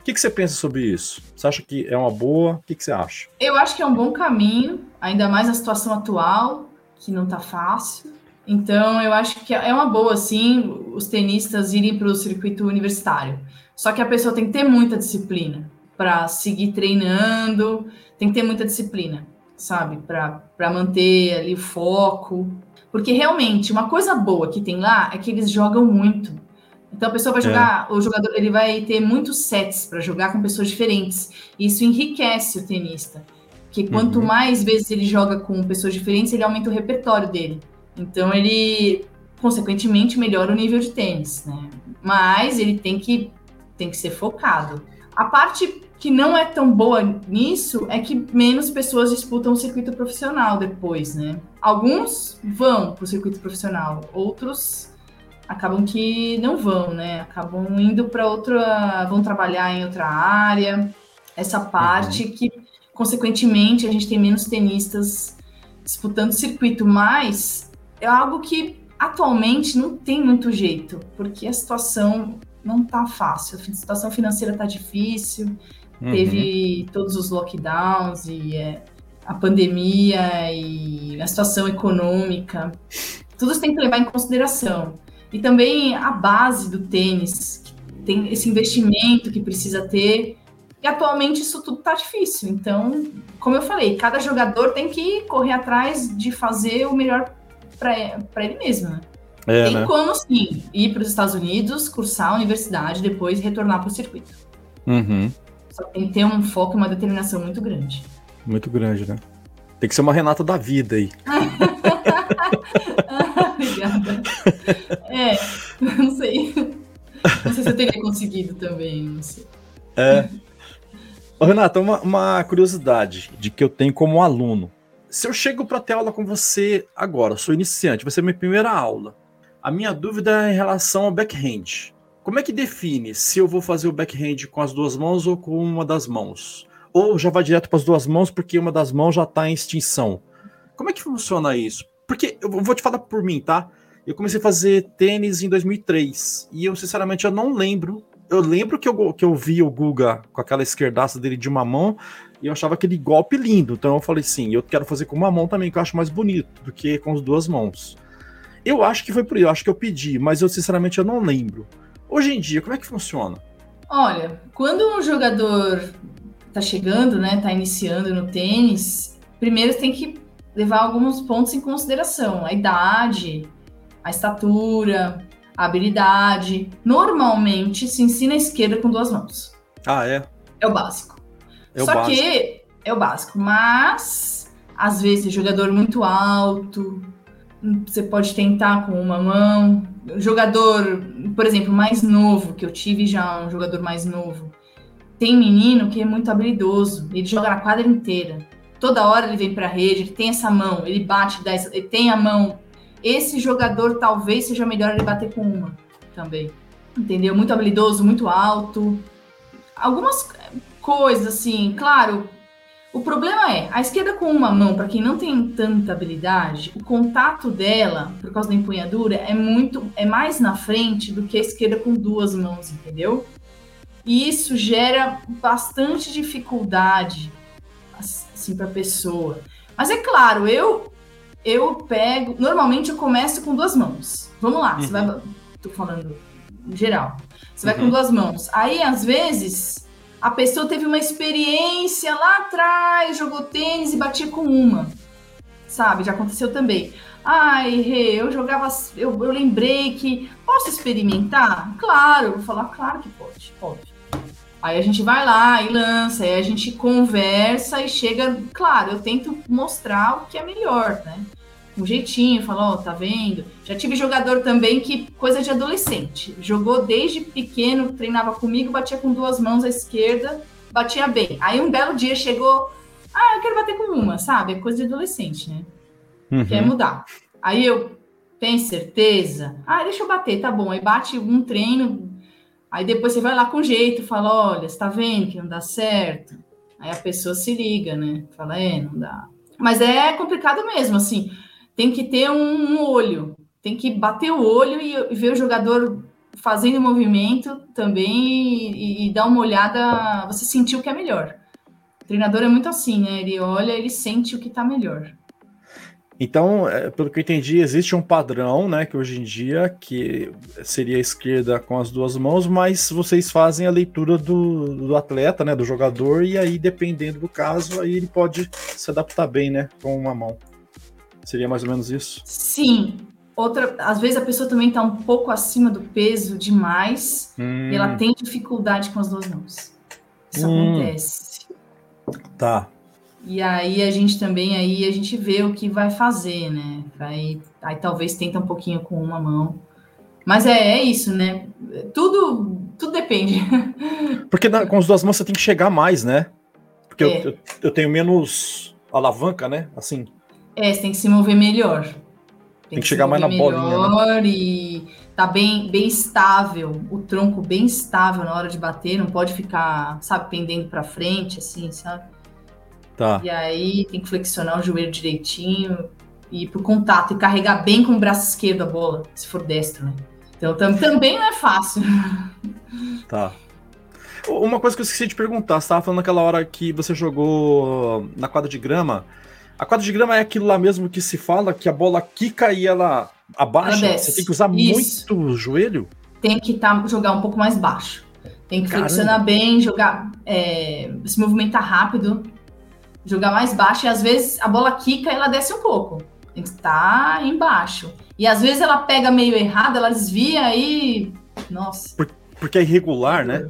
O que, que você pensa sobre isso? Você acha que é uma boa? O que, que você acha?
Eu acho que é um bom caminho, ainda mais na situação atual, que não tá fácil. Então, eu acho que é uma boa, sim, os tenistas irem para o circuito universitário. Só que a pessoa tem que ter muita disciplina para seguir treinando, tem que ter muita disciplina, sabe? Para manter ali o foco. Porque realmente, uma coisa boa que tem lá é que eles jogam muito. Então a pessoa vai é. jogar, é. o jogador ele vai ter muitos sets para jogar com pessoas diferentes. Isso enriquece o tenista. Porque quanto uhum. mais vezes ele joga com pessoas diferentes, ele aumenta o repertório dele. Então ele, consequentemente, melhora o nível de tênis, né? Mas ele tem que, tem que ser focado. A parte que não é tão boa nisso é que menos pessoas disputam o circuito profissional depois, né? Alguns vão para o circuito profissional, outros acabam que não vão, né? Acabam indo para outra, vão trabalhar em outra área. Essa parte uhum. que, consequentemente, a gente tem menos tenistas disputando circuito, mas é algo que atualmente não tem muito jeito, porque a situação não tá fácil, a situação financeira tá difícil, uhum. teve todos os lockdowns e é, a pandemia e a situação econômica, tudo isso tem que levar em consideração. E também a base do tênis, tem esse investimento que precisa ter, e atualmente isso tudo tá difícil. Então, como eu falei, cada jogador tem que correr atrás de fazer o melhor para ele mesmo, né? É, Tem né? como sim ir para os Estados Unidos, cursar a universidade, depois retornar para o circuito.
Uhum.
Só tem que ter um foco e uma determinação muito grande.
Muito grande, né? Tem que ser uma Renata da vida aí.
Obrigada. É, não sei. Não sei se eu teria conseguido também, não sei.
É. Ô, Renata, uma, uma curiosidade de que eu tenho como aluno. Se eu chego para ter aula com você agora, sou iniciante, vai ser minha primeira aula. A minha dúvida é em relação ao backhand. Como é que define se eu vou fazer o backhand com as duas mãos ou com uma das mãos? Ou já vai direto para as duas mãos porque uma das mãos já está em extinção? Como é que funciona isso? Porque eu vou te falar por mim, tá? Eu comecei a fazer tênis em 2003 e eu sinceramente eu não lembro. Eu lembro que eu, que eu vi o Guga com aquela esquerdaça dele de uma mão e eu achava aquele golpe lindo. Então eu falei sim, eu quero fazer com uma mão também, que eu acho mais bonito do que com as duas mãos. Eu acho que foi por isso, eu acho que eu pedi, mas eu sinceramente eu não lembro. Hoje em dia, como é que funciona?
Olha, quando um jogador tá chegando, né, tá iniciando no tênis, primeiro tem que levar alguns pontos em consideração, a idade, a estatura, a habilidade. Normalmente se ensina a esquerda com duas mãos.
Ah, é?
É o básico.
É
Só
básico.
que é o básico, mas às vezes jogador muito alto, você pode tentar com uma mão. Jogador, por exemplo, mais novo, que eu tive já um jogador mais novo. Tem menino que é muito habilidoso, ele joga na quadra inteira. Toda hora ele vem para a rede, ele tem essa mão, ele bate, dá essa, ele tem a mão. Esse jogador talvez seja melhor ele bater com uma também. Entendeu? Muito habilidoso, muito alto. Algumas coisas assim, claro, o problema é, a esquerda com uma mão, para quem não tem tanta habilidade, o contato dela, por causa da empunhadura, é muito, é mais na frente do que a esquerda com duas mãos, entendeu? E isso gera bastante dificuldade assim para a pessoa. Mas é claro, eu eu pego, normalmente eu começo com duas mãos. Vamos lá, uhum. você vai, tô falando em geral. Você vai uhum. com duas mãos. Aí às vezes a pessoa teve uma experiência lá atrás, jogou tênis e batia com uma. Sabe? Já aconteceu também. Ai, Rê, eu jogava. Eu, eu lembrei que. Posso experimentar? Claro, vou falar, claro que pode, pode. Aí a gente vai lá e lança, aí a gente conversa e chega. Claro, eu tento mostrar o que é melhor, né? Um jeitinho, falou, ó, oh, tá vendo? Já tive jogador também que, coisa de adolescente, jogou desde pequeno, treinava comigo, batia com duas mãos à esquerda, batia bem. Aí um belo dia chegou, ah, eu quero bater com uma, sabe? É coisa de adolescente, né? Uhum. Quer mudar. Aí eu, tem certeza? Ah, deixa eu bater, tá bom. Aí bate um treino, aí depois você vai lá com jeito, fala, olha, você tá vendo que não dá certo? Aí a pessoa se liga, né? Fala, é, não dá. Mas é complicado mesmo, assim tem que ter um, um olho, tem que bater o olho e, ver o jogador fazendo movimento também e, e, dar uma olhada, você sentir o que é melhor. O treinador é muito assim, né? Ele olha, ele sente o que está melhor.
Então, é, pelo que eu entendi, existe um padrão, né, que hoje em dia que seria a esquerda com as duas mãos, mas vocês fazem a leitura do, do atleta, né, do jogador, e aí, dependendo do caso, aí ele pode se adaptar bem, né, com uma mão. Seria mais ou menos isso?
Sim. Outra, às vezes a pessoa também está um pouco acima do peso demais hum. e ela tem dificuldade com as duas mãos. Isso hum. acontece.
Tá.
E aí a gente também aí a gente vê o que vai fazer, né? Aí, aí talvez tenta um pouquinho com uma mão. Mas é, é isso, né? Tudo tudo depende.
Porque na, com as duas mãos você tem que chegar mais, né? Porque é. eu, eu, eu tenho menos alavanca, né? Assim.
É, você tem que se mover melhor.
Tem, tem que, chegar mais na bolinha. Né?
E tá bem, bem estável, o tronco bem estável na hora de bater, não pode ficar, sabe, pendendo para frente, assim, sabe?
Tá.
E aí tem que flexionar o joelho direitinho e ir pro contato e carregar bem com o braço esquerdo a bola, se for destro, né? Então tam, também não é fácil.
Tá. Uma coisa que eu esqueci de perguntar, você estava falando naquela hora que você jogou na quadra de grama. A quadra de grama é aquilo lá mesmo que se fala, que a bola quica e ela abaixa. Ela você tem que usar Isso. muito o joelho?
Tem que tá, jogar um pouco mais baixo. Tem que Caramba. flexionar bem, jogar, é, se movimentar rápido, jogar mais baixo. E às vezes a bola quica e ela desce um pouco. Tem que estar tá embaixo. E às vezes ela pega meio errado, ela desvia e. Nossa.
Por, porque é irregular, né?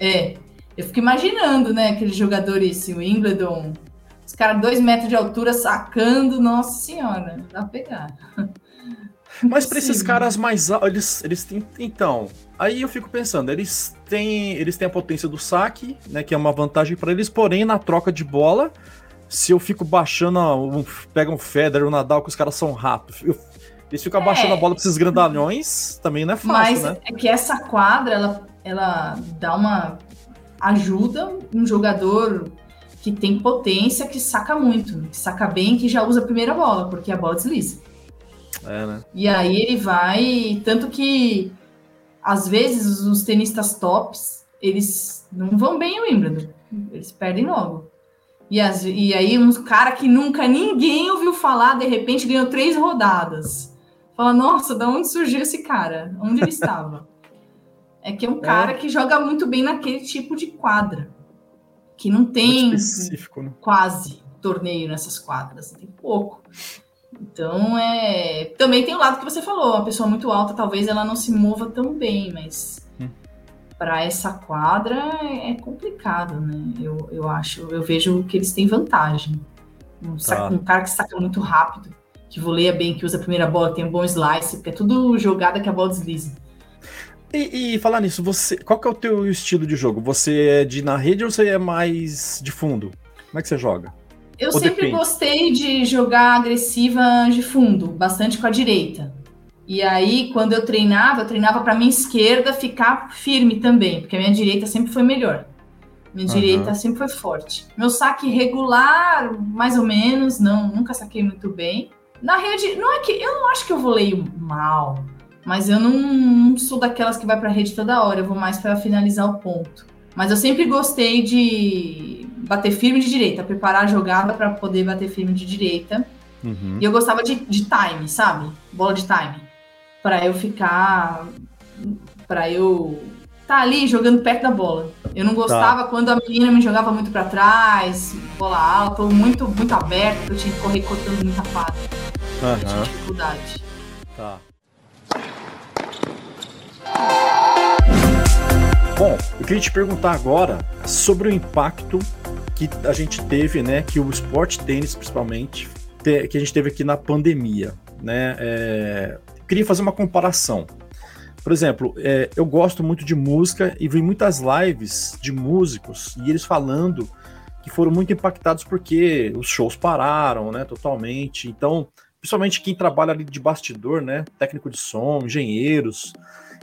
É. Eu fico imaginando, né, aqueles jogadores, assim, o Wimbledon, caras dois metros de altura sacando, nossa senhora, dá pra pegar.
Mas para esses caras mais altos, eles, eles têm. Então, aí eu fico pensando, eles têm, eles têm a potência do saque, né? Que é uma vantagem para eles, porém, na troca de bola, se eu fico baixando, um, pega um Federer, um Nadal, que os caras são rápidos. Eu, eles ficam é, abaixando a bola pra esses grandalhões, também não é fácil,
mas
né?
É que essa quadra, ela, ela dá uma. ajuda um jogador que tem potência, que saca muito, que saca bem, que já usa a primeira bola, porque a bola desliza.
É, né?
E aí ele vai. Tanto que às vezes os tenistas tops, eles não vão bem o Wimbledon. Eles perdem logo. E, as, e aí um cara que nunca ninguém ouviu falar, de repente ganhou três rodadas. Fala, nossa, da onde surgiu esse cara? Onde ele estava? É que é um cara é. que joga muito bem naquele tipo de quadra. Que não tem
né?
quase torneio nessas quadras, tem pouco. Então, é. Também tem o lado que você falou, uma pessoa muito alta, talvez ela não se mova tão bem, mas hum. para essa quadra é complicado, né? Eu, eu acho, eu vejo que eles têm vantagem. Um, tá. um cara que saca muito rápido, que voleia bem, que usa a primeira bola, tem um bom slice, porque é tudo jogada que a bola desliza.
E, e, falar nisso, você, qual que é o teu estilo de jogo? Você é de na rede ou você é mais de fundo? Como é que você joga?
Eu Ou sempre depende? gostei de jogar agressiva de fundo, bastante com a direita. E aí, quando eu treinava, eu treinava para minha esquerda ficar firme também, porque a minha direita sempre foi melhor. Minha uhum. direita sempre foi forte. Meu saque regular, mais ou menos, não, nunca saquei muito bem. Na rede, não é que eu não acho que eu voleio mal, mas eu não, não sou daquelas que vai para a rede toda hora, eu vou mais para finalizar o ponto. Mas eu sempre gostei de bater firme de direita, preparar a jogada para poder bater firme de direita. Uhum. E eu gostava de, de time, sabe? Bola de time. Para eu ficar. Para eu estar tá ali jogando perto da bola. Eu não gostava tá. quando a menina me jogava muito para trás, bola alta, ou muito, muito aberta, eu tinha que correr cortando muita quadra. Uhum. Eu tinha dificuldade. Tá.
Bom, eu queria te perguntar agora sobre o impacto que a gente teve, né, que o esporte tênis principalmente, que a gente teve aqui na pandemia, né? É, queria fazer uma comparação. Por exemplo, é, eu gosto muito de música e vi muitas lives de músicos e eles falando que foram muito impactados porque os shows pararam, né, totalmente. Então, principalmente quem trabalha ali de bastidor, né, técnico de som, engenheiros,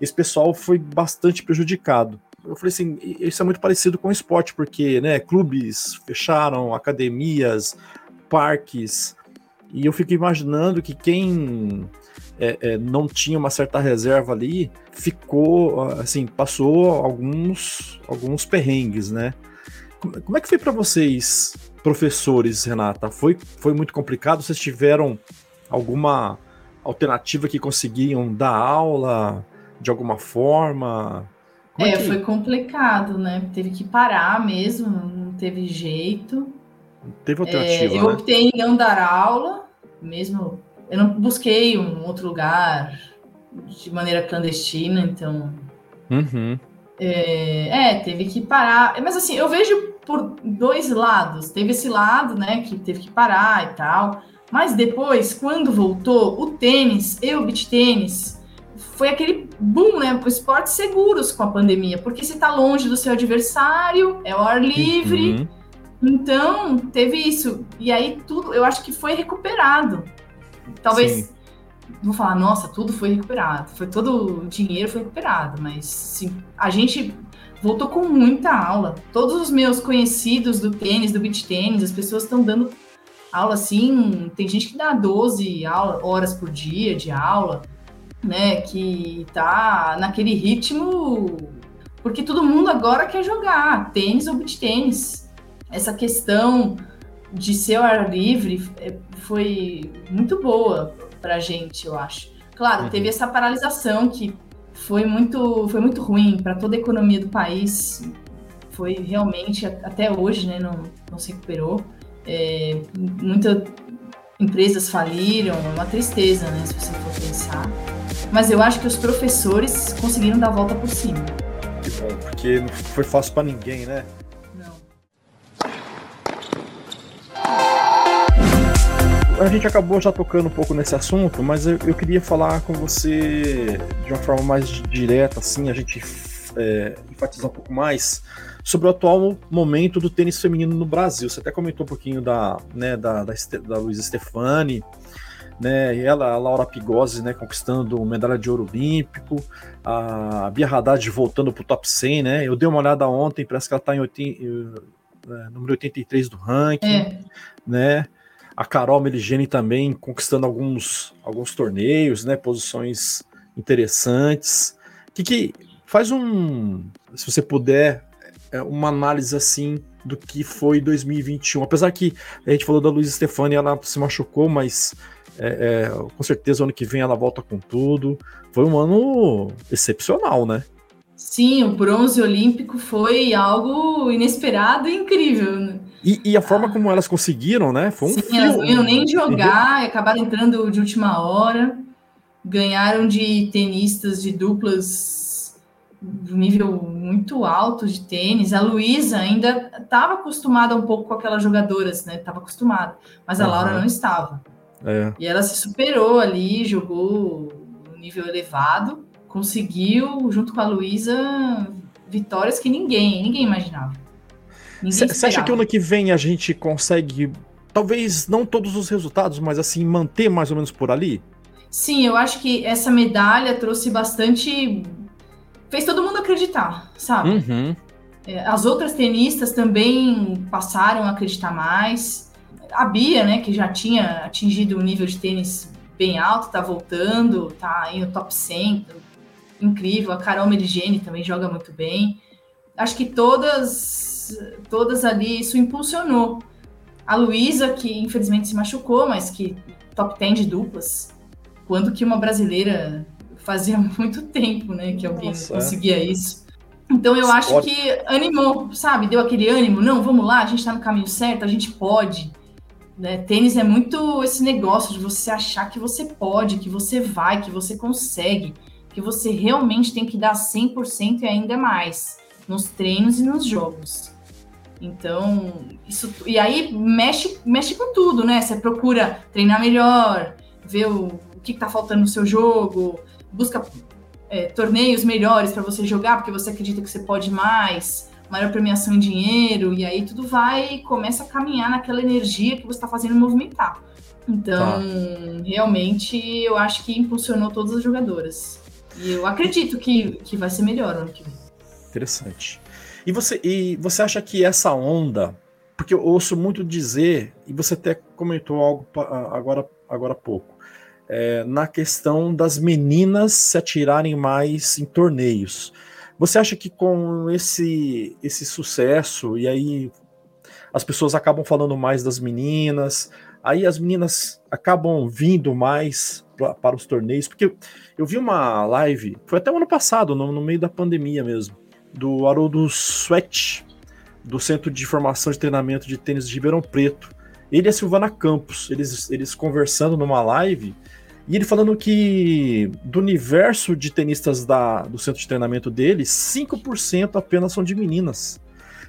esse pessoal foi bastante prejudicado. Eu falei assim, isso é muito parecido com o esporte, porque né, clubes fecharam, academias, parques, e eu fico imaginando que quem é, é, não tinha uma certa reserva ali ficou, assim, passou alguns, alguns perrengues, né? Como é que foi para vocês, professores, Renata? Foi, foi muito complicado? Vocês tiveram alguma alternativa que conseguiam dar aula? De alguma forma?
Como é, é que... foi complicado, né? Teve que parar mesmo, não teve jeito.
Teve alternativa.
É, eu né? optei em não dar aula, mesmo. Eu não busquei um outro lugar de maneira clandestina, então.
Uhum.
É, é, teve que parar. Mas assim, eu vejo por dois lados. Teve esse lado, né, que teve que parar e tal. Mas depois, quando voltou, o tênis e o beach tênis foi aquele boom, né? Esportes seguros com a pandemia, porque você está longe do seu adversário, é o ar livre. Uhum. Então, teve isso. E aí tudo, eu acho que foi recuperado. Talvez. Sim. Vou falar, nossa, tudo foi recuperado. Foi todo o dinheiro foi recuperado, mas sim, a gente voltou com muita aula. Todos os meus conhecidos do tênis, do beach tênis, as pessoas estão dando aula assim. Tem gente que dá 12 aula, horas por dia de aula né, que tá naquele ritmo, porque todo mundo agora quer jogar tênis ou beach tênis. Essa questão de ser ao ar livre é, foi muito boa para a gente, eu acho. Claro, uhum. teve essa paralisação que foi muito, foi muito ruim para toda a economia do país. Foi realmente, até hoje, né, não, não se recuperou. É, muitas empresas faliram, é uma tristeza, né, se você for pensar. Mas eu acho que os professores conseguiram dar a volta por cima.
Que bom, porque não foi fácil para ninguém, né?
Não.
a gente acabou já tocando um pouco nesse assunto, mas eu, eu queria falar com você de uma forma mais direta, assim, a gente é, enfatizar um pouco mais sobre o atual momento do tênis feminino no Brasil. Você até comentou um pouquinho da, né, da, da, da Luiza Stefani, né, ela, a Laura Pigozzi, né, conquistando medalha de ouro olímpico, a Bia Haddad voltando para o top 100, né, eu dei uma olhada ontem, parece que ela está em 80, é, número 83 do ranking, é. né, a Carol Meligeni também conquistando alguns, alguns torneios, né? Posições interessantes. Que que faz um, se você puder, é, uma análise assim do que foi 2021. Apesar que a gente falou da Luiz Stefani, ela se machucou, mas é, é, com certeza ano que vem ela volta com tudo. Foi um ano excepcional, né?
Sim, o bronze olímpico foi algo inesperado e incrível. Né?
E, e, a forma ah. como elas conseguiram, né? Foi um
Sim, fio, elas não iam nem jogar, e acabaram entrando de última hora. Ganharam de tenistas de duplas de nível muito alto de tênis. A Luísa ainda estava acostumada um pouco com aquelas jogadoras, né? Estava acostumada, mas a uhum. Laura não estava. É. E ela se superou ali, jogou um nível elevado, conseguiu, junto com a Luísa, vitórias que ninguém, ninguém imaginava.
Você acha que ano que vem a gente consegue, talvez não todos os resultados, mas assim, manter mais ou menos por ali?
Sim, eu acho que essa medalha trouxe bastante. fez todo mundo acreditar, sabe? Uhum. É, as outras tenistas também passaram a acreditar mais. A Bia, né, que já tinha atingido um nível de tênis bem alto, tá voltando, tá aí no top 100, incrível. A Carol Meligeni também joga muito bem. Acho que todas todas ali, isso impulsionou. A Luísa, que infelizmente se machucou, mas que top 10 de duplas. Quando que uma brasileira fazia muito tempo, né, que alguém Nossa, conseguia isso. Então eu acho que animou, sabe? Deu aquele ânimo, não, vamos lá, a gente tá no caminho certo, a gente pode. Né? Tênis é muito esse negócio de você achar que você pode, que você vai, que você consegue, que você realmente tem que dar 100% e ainda mais nos treinos e nos jogos. Então, isso. E aí mexe, mexe com tudo, né? Você procura treinar melhor, ver o, o que está faltando no seu jogo, busca é, torneios melhores para você jogar, porque você acredita que você pode mais, maior premiação em dinheiro, e aí tudo vai e começa a caminhar naquela energia que você está fazendo movimentar. Então, tá. realmente, eu acho que impulsionou todas as jogadoras. E eu acredito que, que vai ser melhor ano que vem.
Interessante. E você, e você acha que essa onda, porque eu ouço muito dizer, e você até comentou algo agora, agora há pouco, é, na questão das meninas se atirarem mais em torneios. Você acha que com esse, esse sucesso, e aí as pessoas acabam falando mais das meninas, aí as meninas acabam vindo mais pra, para os torneios, porque eu vi uma live, foi até o ano passado, no, no meio da pandemia mesmo, do Haroldo Sweat, do Centro de Formação de Treinamento de Tênis de Ribeirão Preto. Ele e a Silvana Campos, eles, eles conversando numa live, e ele falando que do universo de tenistas da, do centro de treinamento dele, 5% apenas são de meninas.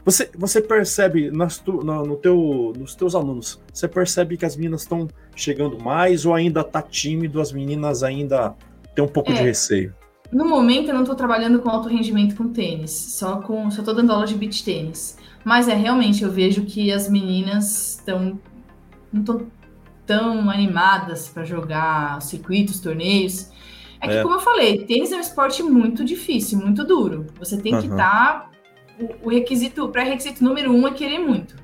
Você, você percebe nas tu, no, no teu, nos teus alunos, você percebe que as meninas estão chegando mais ou ainda tá tímido, as meninas ainda têm um pouco é, de receio?
No momento eu não estou trabalhando com alto rendimento com tênis, só com só tô dando aula de beach tênis. Mas é realmente eu vejo que as meninas estão não estão tão animadas para jogar circuitos, torneios. É que, é. como eu falei, tênis é um esporte muito difícil, muito duro. Você tem que estar. Tá, o, o requisito, o pré-requisito número um é querer muito.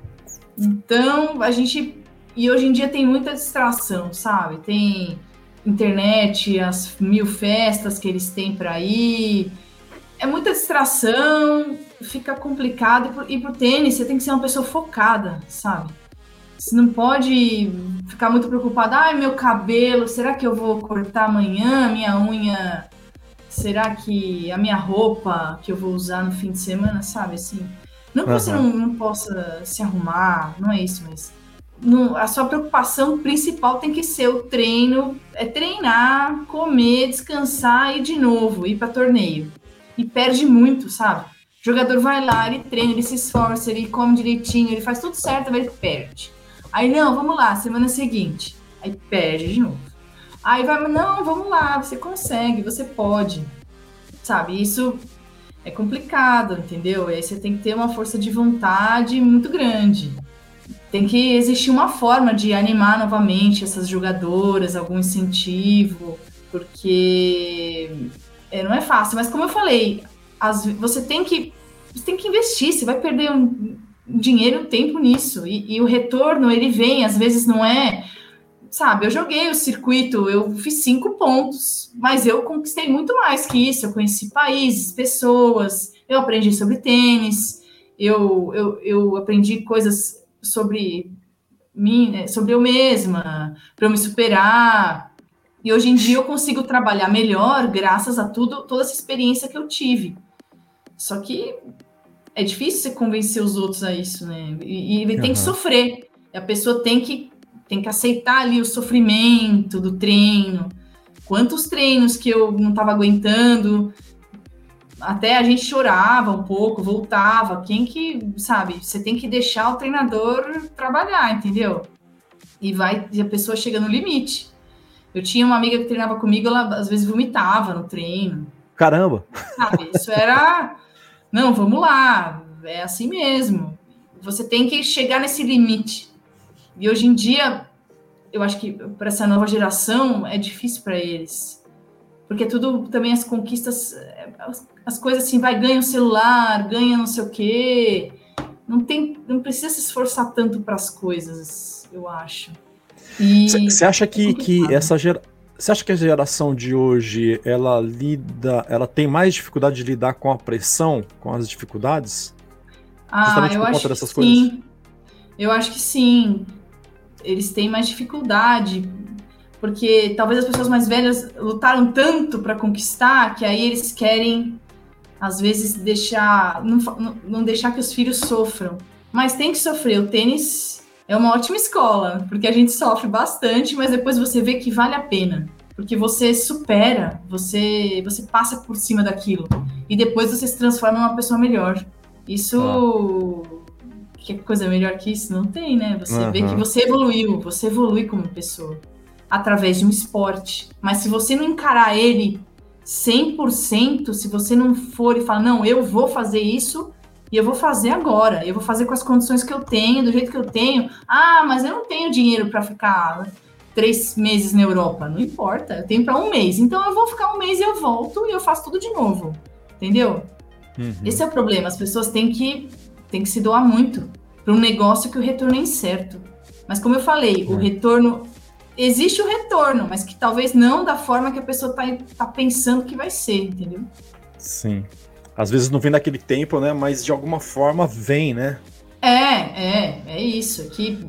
Então, a gente. E hoje em dia tem muita distração, sabe? Tem internet, as mil festas que eles têm para ir. É muita distração, fica complicado. E pro tênis, você tem que ser uma pessoa focada, sabe? Você não pode ficar muito preocupado. Ai, meu cabelo, será que eu vou cortar amanhã? Minha unha. Será que a minha roupa que eu vou usar no fim de semana, sabe? Assim, não que uhum. você não, não possa se arrumar, não é isso, mas no, a sua preocupação principal tem que ser o treino, é treinar, comer, descansar e de novo ir para torneio. E perde muito, sabe? O jogador vai lá, ele treina, ele se esforça, ele come direitinho, ele faz tudo certo, mas ele perde. Aí não, vamos lá, semana seguinte. Aí perde de novo. Aí vai, não, vamos lá, você consegue, você pode. Sabe, isso é complicado, entendeu? Aí você tem que ter uma força de vontade muito grande. Tem que existir uma forma de animar novamente essas jogadoras, algum incentivo, porque é, não é fácil. Mas como eu falei, as, você tem que você tem que investir, você vai perder um dinheiro, um tempo nisso. E, e, o retorno, ele vem, às vezes não é. Sabe, eu joguei o circuito, eu fiz cinco pontos, mas eu conquistei muito mais que isso. Eu conheci países, pessoas, eu aprendi sobre tênis, eu, eu, eu aprendi coisas sobre mim, né, sobre eu mesma, para eu me superar. E hoje em dia eu consigo trabalhar melhor graças a tudo, toda essa experiência que eu tive. Só que é difícil você convencer os outros a isso, né? E, e ele uhum. tem que sofrer. A pessoa tem que, tem que aceitar ali o sofrimento do treino. Quantos treinos que eu não estava aguentando, até a gente chorava um pouco, voltava. Quem que, sabe, você tem que deixar o treinador trabalhar, entendeu? E vai, e a pessoa chega no limite. Eu tinha uma amiga que treinava comigo, ela às vezes vomitava no treino.
Caramba!
Sabe, isso era não, vamos lá, é assim mesmo. Você tem que chegar nesse limite. E hoje em dia, eu acho que para essa nova geração é difícil para eles. Porque tudo também as conquistas, as, as coisas assim, vai ganha o um celular, ganha não sei o quê. Não tem, não precisa se esforçar tanto para as coisas, eu acho.
Você acha que, é que essa geração você acha que a geração de hoje ela lida, ela tem mais dificuldade de lidar com a pressão, com as dificuldades?
Ah, Justamente eu acho que coisas? sim. Eu acho que sim. Eles têm mais dificuldade porque talvez as pessoas mais velhas lutaram tanto para conquistar que aí eles querem às vezes deixar não, não deixar que os filhos sofram. Mas tem que sofrer. O tênis é uma ótima escola, porque a gente sofre bastante, mas depois você vê que vale a pena. Porque você supera, você, você passa por cima daquilo. E depois você se transforma em uma pessoa melhor. Isso. Ah. Que coisa melhor que isso? Não tem, né? Você uhum. vê que você evoluiu, você evolui como pessoa através de um esporte. Mas se você não encarar ele 100%, se você não for e falar, não, eu vou fazer isso, e eu vou fazer agora, eu vou fazer com as condições que eu tenho, do jeito que eu tenho. Ah, mas eu não tenho dinheiro para ficar três meses na Europa. Não importa, eu tenho para um mês. Então eu vou ficar um mês e eu volto e eu faço tudo de novo. Entendeu? Uhum. Esse é o problema. As pessoas têm que, têm que se doar muito para um negócio que o retorno é incerto. Mas como eu falei, o é. retorno. Existe o retorno, mas que talvez não da forma que a pessoa está tá pensando que vai ser, entendeu?
Sim. Às vezes não vem naquele tempo, né? Mas de alguma forma vem, né?
É, é, é isso. Que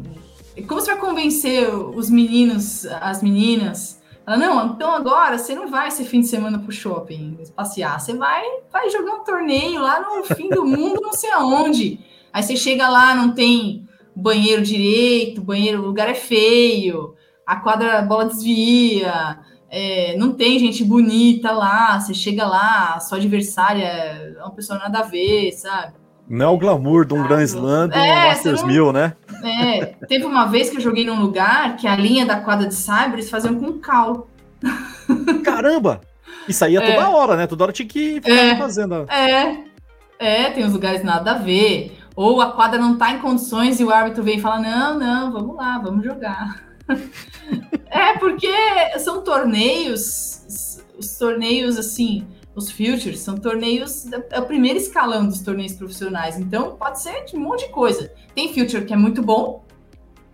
como você vai convencer os meninos, as meninas? Ela, não, então agora você não vai esse fim de semana pro shopping passear, você vai, vai jogar um torneio lá no fim do mundo, não sei aonde. Aí você chega lá, não tem banheiro direito, banheiro, o lugar é feio, a quadra, a bola desvia, é, não tem gente bonita lá, você chega lá, sua adversária é uma pessoa nada a ver, sabe?
Não é o glamour de um Grand Slam do é, Masters não... 1000, né?
É, teve uma vez que eu joguei num lugar que a linha da quadra de cyber eles faziam com cal.
Caramba! Isso aí é toda hora, né? Toda hora tinha que ficar é, fazendo.
É, é, tem uns lugares nada a ver. Ou a quadra não tá em condições e o árbitro vem e fala: não, não, vamos lá, vamos jogar. É, porque são torneios, os torneios assim, os futures são torneios, é o primeiro escalão dos torneios profissionais. Então, pode ser de um monte de coisa. Tem future que é muito bom,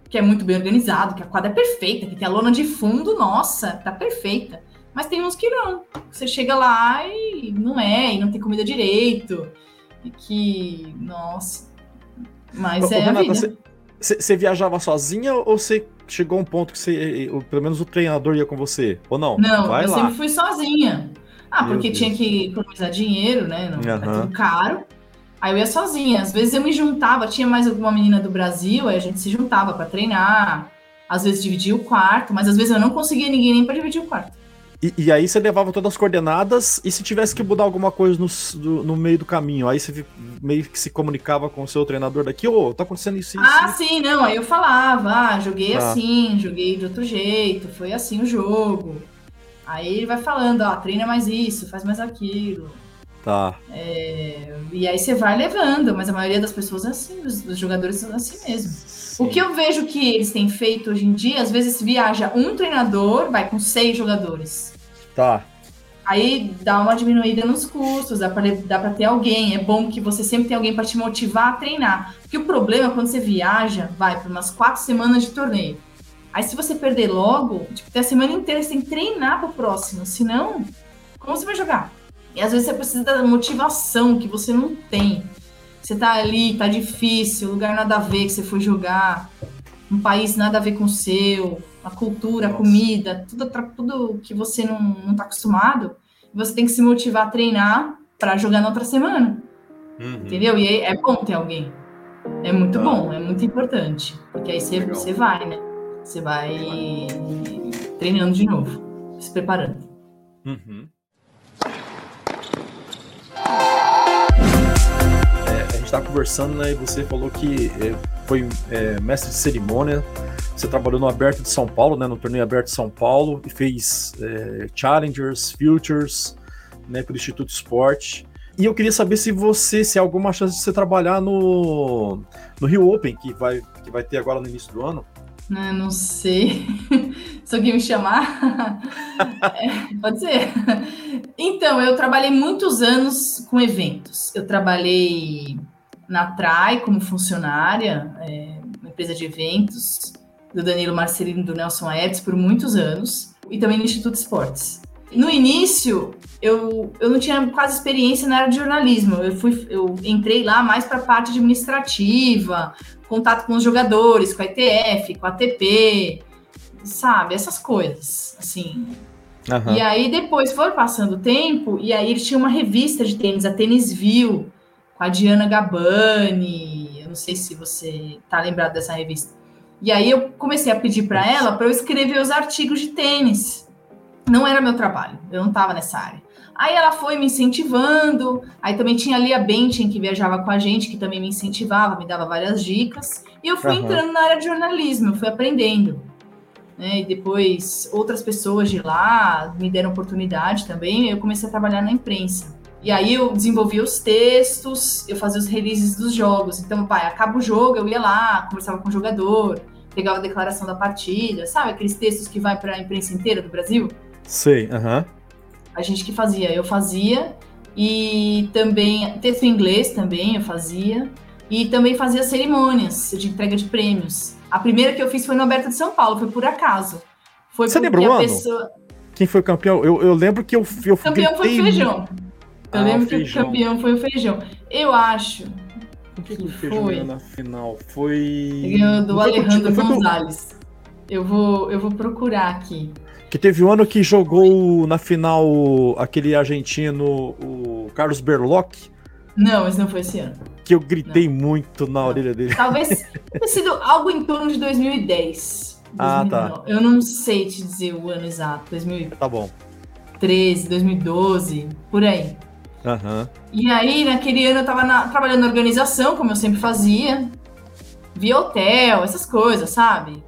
que é muito bem organizado, que a quadra é perfeita, que tem a lona de fundo, nossa, tá perfeita. Mas tem uns que não. Você chega lá e não é, e não tem comida direito. E que, nossa. Mas Ô, é Renata.
Você viajava sozinha ou você chegou um ponto que você, pelo menos o treinador ia com você? Ou não?
Não, Vai eu lá. sempre fui sozinha. Ah, Meu porque Deus. tinha que economizar dinheiro, né? Não, uhum. tudo caro. Aí eu ia sozinha. Às vezes eu me juntava, tinha mais alguma menina do Brasil, aí a gente se juntava para treinar. Às vezes dividia o quarto, mas às vezes eu não conseguia ninguém nem para dividir o quarto.
E, e, aí você levava todas as coordenadas e se tivesse que mudar alguma coisa no, do, no meio do caminho, aí você meio que se comunicava com o seu treinador daqui, ô, oh, tá acontecendo isso,
isso Ah, sim, não, aí eu falava, ah, joguei tá. assim, joguei de outro jeito, foi assim o jogo. Aí ele vai falando, ó, treina mais isso, faz mais aquilo.
Tá.
É, e aí você vai levando, mas a maioria das pessoas é assim, os, os jogadores são assim mesmo. Sim. O que eu vejo que eles têm feito hoje em dia, às vezes viaja um treinador, vai com seis jogadores.
Tá.
Aí dá uma diminuída nos custos, dá para ter alguém. É bom que você sempre tenha alguém para te motivar a treinar. Porque o problema é quando você viaja, vai por umas quatro semanas de torneio. Aí se você perder logo, tipo, tem a semana inteira, você tem que treinar pro próximo. Senão, como você vai jogar? E às vezes você precisa da motivação que você não tem. Você tá ali, tá difícil, lugar nada a ver que você foi jogar, um país nada a ver com o seu, a cultura, a comida, tudo, tudo que você não, não tá acostumado. Você tem que se motivar a treinar para jogar na outra semana. Uhum. Entendeu? E é, é bom ter alguém. É muito tá. bom, é muito importante. Porque aí você, você vai, né? Você vai treinando de novo, se preparando.
Uhum. Estava conversando, né? E você falou que é, foi é, mestre de cerimônia. Você trabalhou no Aberto de São Paulo, né? No torneio Aberto de São Paulo e fez é, Challengers, Futures, né? Pelo Instituto Esporte. E eu queria saber se você, se há alguma chance de você trabalhar no, no Rio Open, que vai, que vai ter agora no início do ano.
Não, não sei. Se alguém me chamar, é, pode ser. Então, eu trabalhei muitos anos com eventos. Eu trabalhei na TRAI como funcionária, é, uma empresa de eventos do Danilo Marcelino e do Nelson Aedes por muitos anos, e também no Instituto Esportes. No início, eu, eu não tinha quase experiência na área de jornalismo. Eu, fui, eu entrei lá mais para a parte administrativa, contato com os jogadores, com a ITF, com a ATP, sabe? Essas coisas, assim. Uhum. E aí depois foi passando o tempo, e aí ele tinha uma revista de tênis, a Tênis View, a Diana Gabani, eu não sei se você tá lembrado dessa revista. E aí eu comecei a pedir para ela para eu escrever os artigos de tênis. Não era meu trabalho, eu não estava nessa área. Aí ela foi me incentivando, aí também tinha a Lia Bentin, que viajava com a gente, que também me incentivava, me dava várias dicas. E eu fui uhum. entrando na área de jornalismo, eu fui aprendendo. Né? E depois outras pessoas de lá me deram oportunidade também, eu comecei a trabalhar na imprensa. E aí eu desenvolvia os textos, eu fazia os releases dos jogos. Então, pai, acaba o jogo, eu ia lá, conversava com o jogador, pegava a declaração da partida, sabe? Aqueles textos que vai para a imprensa inteira do Brasil?
Sei, aham. Uhum.
A gente que fazia, eu fazia. E também, texto em inglês também eu fazia. E também fazia cerimônias de entrega de prêmios. A primeira que eu fiz foi no Alberto de São Paulo, foi por acaso. Foi
Você lembra o ano? Pessoa... Quem foi campeão? Eu, eu lembro que eu, eu
Campeão foi o Feijão. Eu ah, lembro que o campeão foi o Feijão. Eu acho.
O que, que o Feijão foi? na final? Foi.
Ganhou do Alejandro Gonzalez. Eu vou, eu vou procurar aqui.
Que teve um ano que jogou na final aquele argentino, o Carlos Berloc.
Não, esse não foi esse ano.
Que eu gritei não. muito na não. orelha dele.
Talvez tenha sido algo em torno de 2010. 2009. Ah, tá. Eu não sei te dizer o ano exato. 2013,
tá bom.
2012, por aí.
Uhum.
E aí, naquele ano, eu tava na, trabalhando na organização, como eu sempre fazia. Via hotel, essas coisas, sabe?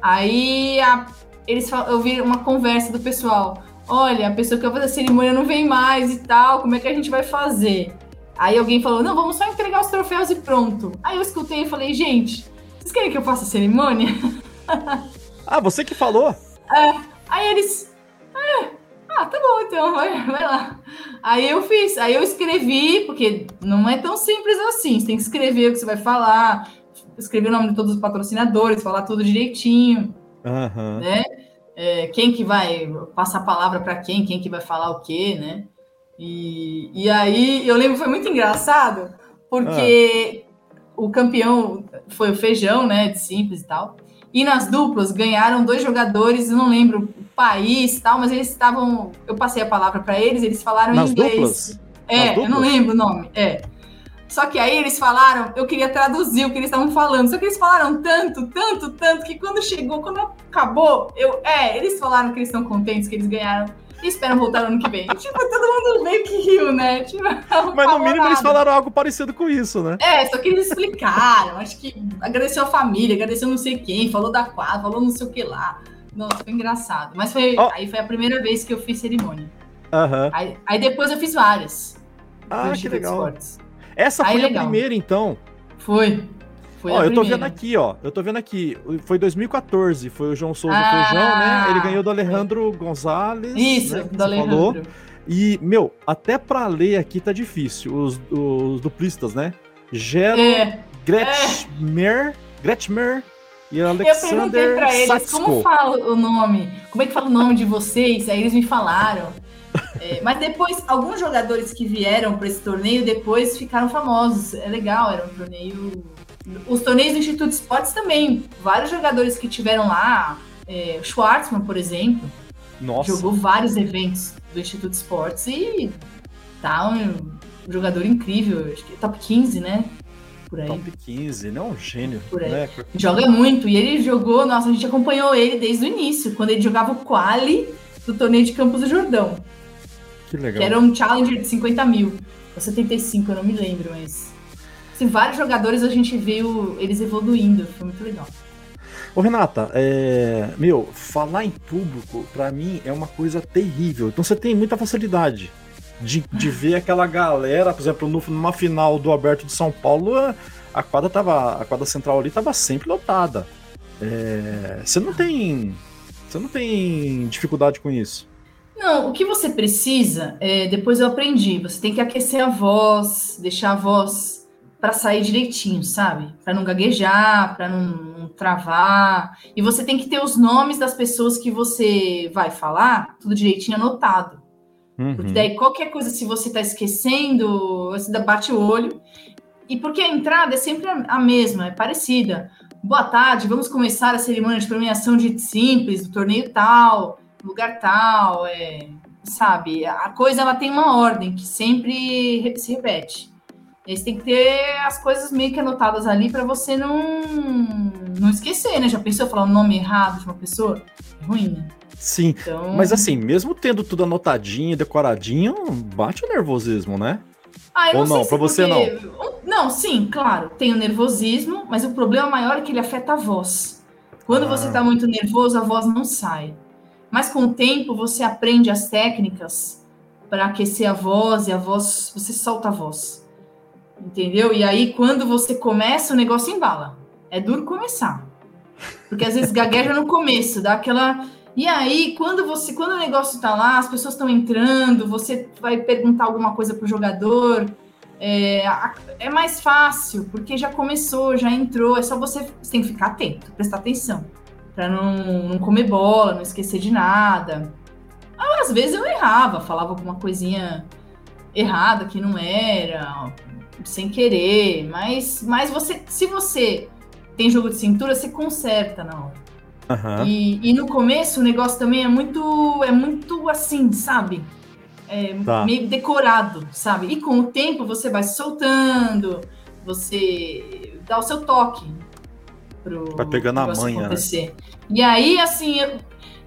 Aí a, eles eu vi uma conversa do pessoal. Olha, a pessoa que vai fazer a cerimônia não vem mais e tal, como é que a gente vai fazer? Aí alguém falou, não, vamos só entregar os troféus e pronto. Aí eu escutei e falei, gente, vocês querem que eu faça a cerimônia?
Ah, você que falou?
É. Aí eles, é, ah, tá bom, então, vai, vai lá. Aí eu fiz, aí eu escrevi, porque não é tão simples assim. Você tem que escrever o que você vai falar, escrever o nome de todos os patrocinadores, falar tudo direitinho.
Uhum.
Né? É, quem que vai passar a palavra para quem, quem que vai falar o quê, né? E, e aí eu lembro que foi muito engraçado, porque ah. o campeão foi o feijão, né? De simples e tal. E nas duplas ganharam dois jogadores, não lembro o país tal, mas eles estavam. Eu passei a palavra para eles, eles falaram nas em inglês. Duplas? É, eu não lembro o nome. É. Só que aí eles falaram, eu queria traduzir o que eles estavam falando. Só que eles falaram tanto, tanto, tanto, que quando chegou, quando acabou, eu. É, eles falaram que eles estão contentes, que eles ganharam e esperam voltar no ano que vem. tipo, todo mundo meio que riu, né? Tipo,
Mas no mínimo nada. eles falaram algo parecido com isso, né?
É, só que eles explicaram. Acho que agradeceu a família, agradeceu não sei quem, falou da quadra, falou não sei o que lá. Nossa, foi engraçado. Mas foi, oh. aí foi a primeira vez que eu fiz cerimônia.
Uhum.
Aí, aí depois eu fiz várias.
Ah, que legal. Essa aí foi legal. a primeira, então?
Foi.
Foi ó, eu tô vendo aqui, ó. Eu tô vendo aqui. Foi 2014. Foi o João Souza ah, Feijão, né? Ele ganhou do Alejandro Gonzalez.
Isso,
né,
do Alejandro. Falou.
E, meu, até pra ler aqui tá difícil. Os, os duplistas, né? Gero, é. Gretschmer, é. Gretschmer e Alexander Eu perguntei pra eles Satsko.
como fala o nome. Como é que fala o nome de vocês? Aí eles me falaram. É, mas depois, alguns jogadores que vieram para esse torneio depois ficaram famosos. É legal, era um torneio os torneios do Instituto de Esportes também. Vários jogadores que tiveram lá, é, Schwartzman, por exemplo,
Nossa.
jogou vários eventos do Instituto de Esportes e tá um, jogador incrível, acho que top 15, né?
Por aí. Top 15, não é um gênio.
Por aí. Né? Joga muito. E ele jogou, nossa, a gente acompanhou ele desde o início, quando ele jogava o quali do torneio de Campos do Jordão.
Que legal.
Que era um challenger de 50 mil. Ou 75, eu não me lembro, mas assim, vários jogadores a gente viu eles evoluindo, foi muito legal.
Ô Renata, é... meu, falar em público, para mim, é uma coisa terrível. Então você tem muita facilidade de, de ver aquela galera, por exemplo, numa final do Aberto de São Paulo, a quadra tava. A quadra central ali tava sempre lotada. É... Você não tem. Você não tem dificuldade com isso?
Não, o que você precisa, é, depois eu aprendi, você tem que aquecer a voz, deixar a voz para sair direitinho, sabe? Para não gaguejar, para não, não, travar. E você tem que ter os nomes das pessoas que você vai falar, tudo direitinho anotado. Uhum. Porque daí qualquer coisa, se você está esquecendo, você bate o olho. E porque a entrada é sempre a mesma, é parecida. Boa tarde, vamos começar a cerimônia de premiação de simples, do torneio tal, lugar tal, é, sabe? A coisa ela tem uma ordem que sempre se repete. Eles têm que ter as coisas meio que anotadas ali para você não, não esquecer, né? Já pensou falar o nome errado de uma pessoa? É ruim, né?
Sim, então... mas assim, mesmo tendo tudo anotadinho, decoradinho, bate o nervosismo, né?
Ah,
Ou não, para você
porque... não? Não, sim, claro, tem o nervosismo, mas o problema maior é que ele afeta a voz. Quando ah. você tá muito nervoso, a voz não sai. Mas com o tempo, você aprende as técnicas para aquecer a voz e a voz, você solta a voz. Entendeu? E aí, quando você começa, o negócio embala. É duro começar. Porque às vezes gagueja no começo, dá aquela. E aí, quando você, quando o negócio tá lá, as pessoas estão entrando, você vai perguntar alguma coisa pro jogador, é, é, mais fácil, porque já começou, já entrou, é só você, você tem que ficar atento, prestar atenção, para não, não comer bola, não esquecer de nada. Às vezes eu errava, falava alguma coisinha errada que não era, sem querer, mas, mas você, se você tem jogo de cintura, você conserta na hora. Uhum. E, e, no começo o negócio também é muito, é muito assim, sabe? É tá. meio decorado, sabe? E com o tempo você vai soltando, você dá o seu toque
pro vai pegando a manha, né? acontecer. Né?
E aí, assim, eu,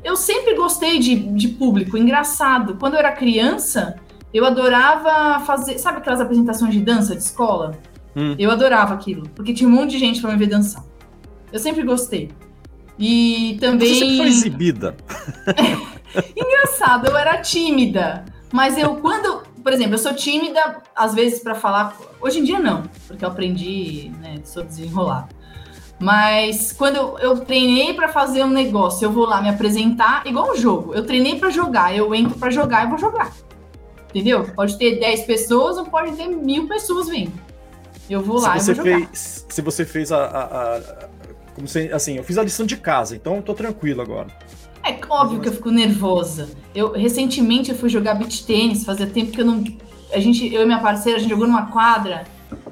eu sempre gostei de, de público. Engraçado, quando eu era criança, eu adorava fazer, sabe aquelas apresentações de dança de escola? Hum. Eu adorava aquilo, porque tinha um monte de gente para me ver dançar. Eu sempre gostei. E também. Você
sempre foi exibida.
Engraçado, eu era tímida. Mas eu, quando. Por exemplo, eu sou tímida, às vezes, para falar. Hoje em dia, não, porque eu aprendi, né? Sou desenrolada. Mas quando eu, eu treinei para fazer um negócio, eu vou lá me apresentar, igual um jogo. Eu treinei para jogar, eu entro para jogar e vou jogar. Entendeu? Pode ter 10 pessoas ou pode ter mil pessoas vindo. Eu vou lá
se
você
fez, Se você fez a, a, a, como se, assim, eu fiz a lição de casa, então eu tô tranquilo agora.
É óbvio que eu fico nervosa. Eu recentemente eu fui jogar beach tênis, fazia tempo que eu não a gente, eu e minha parceira, a gente jogou numa quadra,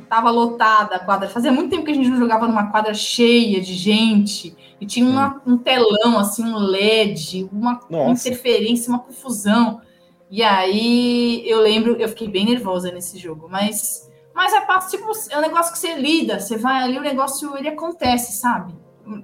tava lotada a quadra. Fazia muito tempo que a gente não jogava numa quadra cheia de gente e tinha uma, um telão assim, um LED, uma Nossa. interferência, uma confusão. E aí eu lembro, eu fiquei bem nervosa nesse jogo, mas, Mas é tipo, é um negócio que você lida, você vai ali, o negócio ele acontece, sabe?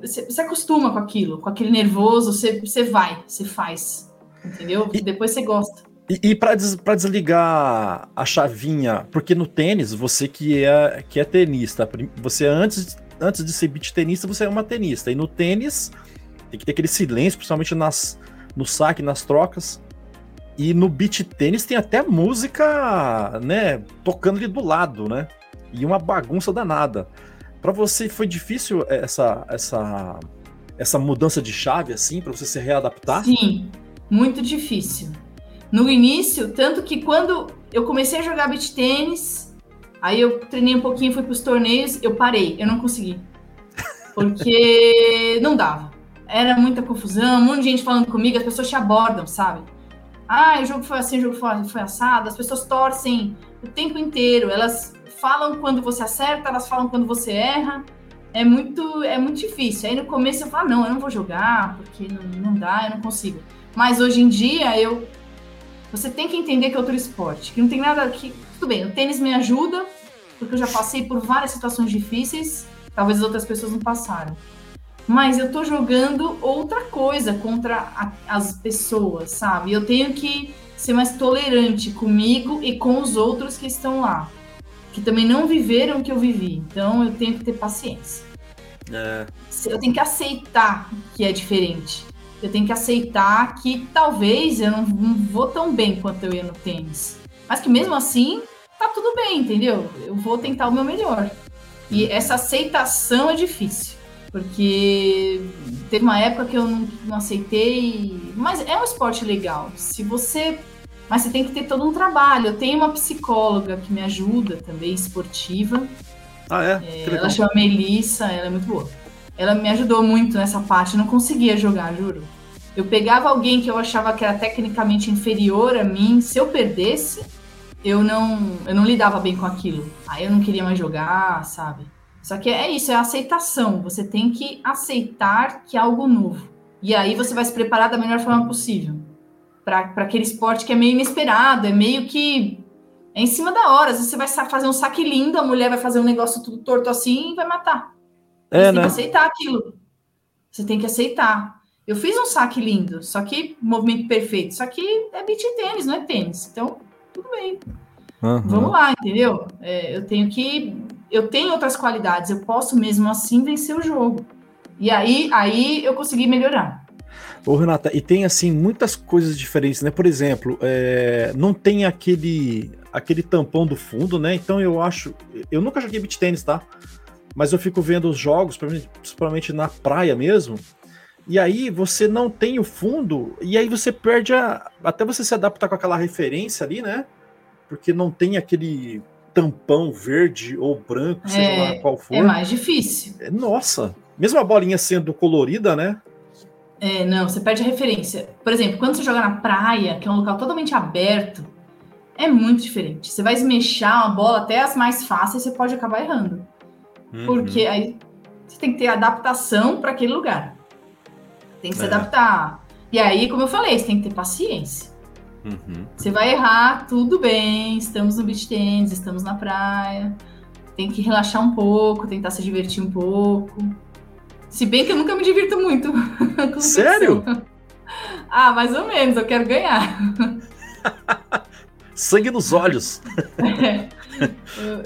Você, você acostuma com aquilo, com aquele nervoso, você, você vai, você faz. Entendeu? E, Depois você gosta.
E, e para des, desligar a chavinha, porque no tênis, você que é, que é tenista, você antes, antes de ser beat tenista, você é uma tenista. E no tênis, tem que ter aquele silêncio, principalmente nas, no saque, nas trocas. E no beat tênis tem até música, né, tocando ali do lado, né? E uma bagunça danada. Para você foi difícil essa essa essa mudança de chave assim para você se readaptar?
Sim, muito difícil. No início, tanto que quando eu comecei a jogar beat tênis, aí eu treinei um pouquinho, fui para os torneios, eu parei, eu não consegui. Porque não dava. Era muita confusão, um monte de gente falando comigo, as pessoas te abordam, sabe? Ah, o jogo foi assim, o jogo foi, foi assado. As pessoas torcem o tempo inteiro. Elas falam quando você acerta, elas falam quando você erra. É muito, é muito difícil. Aí no começo eu falo, não, eu não vou jogar, porque não, não dá, eu não consigo. Mas hoje em dia eu. Você tem que entender que é outro esporte, que não tem nada que. Tudo bem, o tênis me ajuda, porque eu já passei por várias situações difíceis, talvez outras pessoas não passaram mas eu tô jogando outra coisa contra a, as pessoas, sabe? Eu tenho que ser mais tolerante comigo e com os outros que estão lá, que também não viveram o que eu vivi. Então eu tenho que ter paciência. É. Eu tenho que aceitar que é diferente. Eu tenho que aceitar que talvez eu não, não vou tão bem quanto eu ia no tênis. Mas que mesmo assim, tá tudo bem, entendeu? Eu vou tentar o meu melhor. E essa aceitação é difícil porque teve uma época que eu não, não, aceitei, mas é um esporte legal. Se você, mas você tem que ter todo um trabalho. Eu tenho uma psicóloga que me ajuda também, esportiva.
Ah, é? é
ela chama Melissa, ela é muito boa. Ela me ajudou muito nessa parte, eu não conseguia jogar, juro. Eu pegava alguém que eu achava que era tecnicamente inferior a mim, se eu perdesse, eu não, eu não lidava bem com aquilo. Aí eu não queria mais jogar, sabe? Só que é isso, é a aceitação. Você tem que aceitar que é algo novo. E aí você vai se preparar da melhor forma possível. Para aquele esporte que é meio inesperado, é meio que. É em cima da hora. Às vezes você vai fazer um saque lindo, a mulher vai fazer um negócio tudo torto assim e vai matar. É, você né? tem que aceitar aquilo. Você tem que aceitar. Eu fiz um saque lindo, só que movimento perfeito. Só que é beat tênis, não é tênis. Então, tudo bem. Uhum. Vamos lá, entendeu? É, eu tenho que eu tenho outras qualidades, eu posso mesmo assim vencer o jogo. E aí, aí eu consegui melhorar.
Ô, Renata, e tem assim muitas coisas diferentes, né? Por exemplo, é, não tem aquele aquele tampão do fundo, né? Então eu acho, eu nunca joguei beat tênis, tá? Mas eu fico vendo os jogos, principalmente na praia mesmo. E aí você não tem o fundo, e aí você perde a. Até você se adaptar com aquela referência ali, né? Porque não tem aquele tampão verde ou branco, sei é, lá qual for.
É mais difícil.
É, nossa, mesmo a bolinha sendo colorida, né?
É, não, você perde a referência. Por exemplo, quando você joga na praia, que é um local totalmente aberto, é muito diferente. Você vai esmechar uma bola, até as mais fáceis, você pode acabar errando. Uhum. Porque aí você tem que ter adaptação para aquele lugar. Tem que é. se adaptar. E aí, como eu falei, você tem que ter paciência. Uhum. Você vai errar, tudo bem, estamos no beach tennis, estamos na praia. Tem que relaxar um pouco, tentar se divertir um pouco. Se bem que eu nunca me divirto muito.
Sério?
Ah, mais ou menos, eu quero ganhar.
Sangue nos olhos.
É.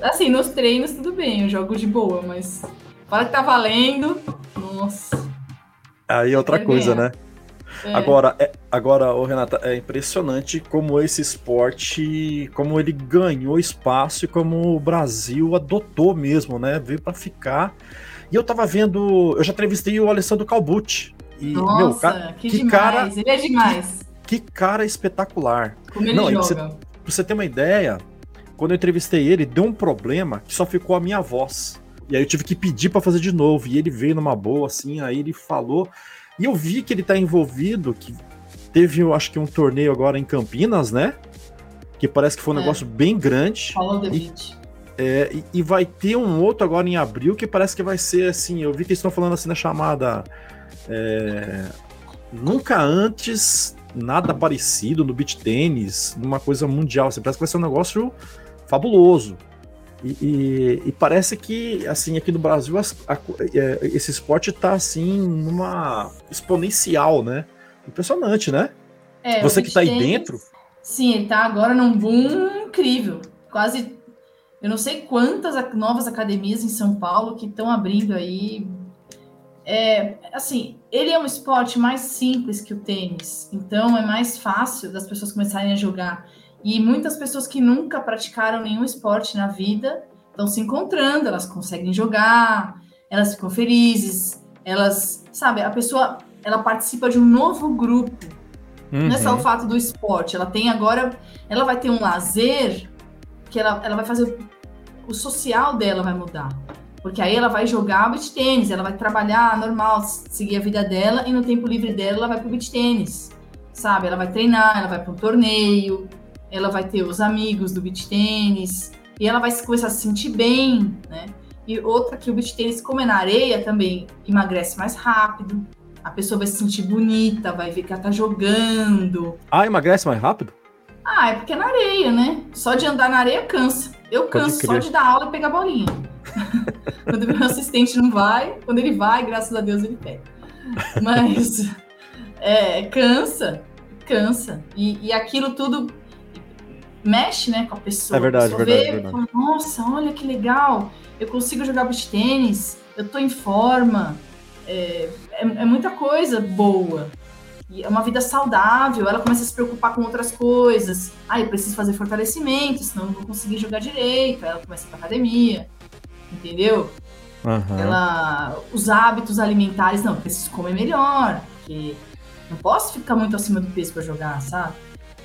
Assim, nos treinos tudo bem, eu jogo de boa, mas fala que tá valendo, nossa.
Aí é outra coisa, ganhar. né? É. Agora, é, agora, oh, Renata, é impressionante como esse esporte, como ele ganhou espaço e como o Brasil adotou mesmo, né? Veio para ficar. E eu tava vendo, eu já entrevistei o Alessandro Calbucci. E,
Nossa, meu, cara, que, que cara, ele é demais.
Que, que cara espetacular.
Como ele Não,
joga. Você, pra você ter uma ideia, quando eu entrevistei ele, deu um problema que só ficou a minha voz. E aí eu tive que pedir para fazer de novo. E ele veio numa boa, assim, aí ele falou. E eu vi que ele tá envolvido, que teve, eu acho que um torneio agora em Campinas, né? Que parece que foi um é. negócio bem grande.
The
e, é, e, e, vai ter um outro agora em abril que parece que vai ser assim. Eu vi que eles estão falando assim na chamada. É, nunca antes nada parecido no beach tênis, numa coisa mundial. Assim, parece que vai ser um negócio fabuloso. E, e, e, parece que, assim, aqui no Brasil, a, a, é, esse esporte tá, assim, numa exponencial, né? Impressionante, né? É, Você que tá aí dentro.
Sim, ele tá agora num boom incrível. Quase, eu não sei quantas novas academias em São Paulo que estão abrindo aí. É, assim, ele é um esporte mais simples que o tênis, então é mais fácil das pessoas começarem a jogar. E muitas pessoas que nunca praticaram nenhum esporte na vida estão se encontrando, elas conseguem jogar, elas ficam felizes, elas, sabe, a pessoa ela participa de um novo grupo. Uhum. Não é só o uhum. fato do esporte, ela tem agora, ela vai ter um lazer que ela, ela vai fazer o social dela vai mudar. Porque aí ela vai jogar beach tênis, ela vai trabalhar normal, seguir a vida dela e no tempo livre dela ela vai pro beach tênis. Sabe? Ela vai treinar, ela vai para um torneio, ela vai ter os amigos do beach tênis e ela vai começar a se sentir bem, né? E outra que o beach tênis, como é na areia, também emagrece mais rápido. A pessoa vai se sentir bonita, vai ver que ela tá jogando.
Ah, emagrece mais rápido?
Ah, é porque é na areia, né? Só de andar na areia cansa. Eu canso só de dar aula e pegar bolinha. quando meu assistente não vai, quando ele vai, graças a Deus ele pega. Mas é, cansa, cansa. E, e aquilo tudo mexe, né, com a pessoa.
É verdade, pessoa verdade, vê, verdade. Fala,
Nossa, olha que legal, eu consigo jogar beach tênis, eu tô em forma. É, é, é, muita coisa boa. E é uma vida saudável, ela começa a se preocupar com outras coisas. Ah, eu preciso fazer fortalecimento, senão eu não vou conseguir jogar direito. Aí ela começa a ir pra academia, entendeu? Uhum. Ela, os hábitos alimentares, não, preciso comer melhor, porque não posso ficar muito acima do peso para jogar, sabe?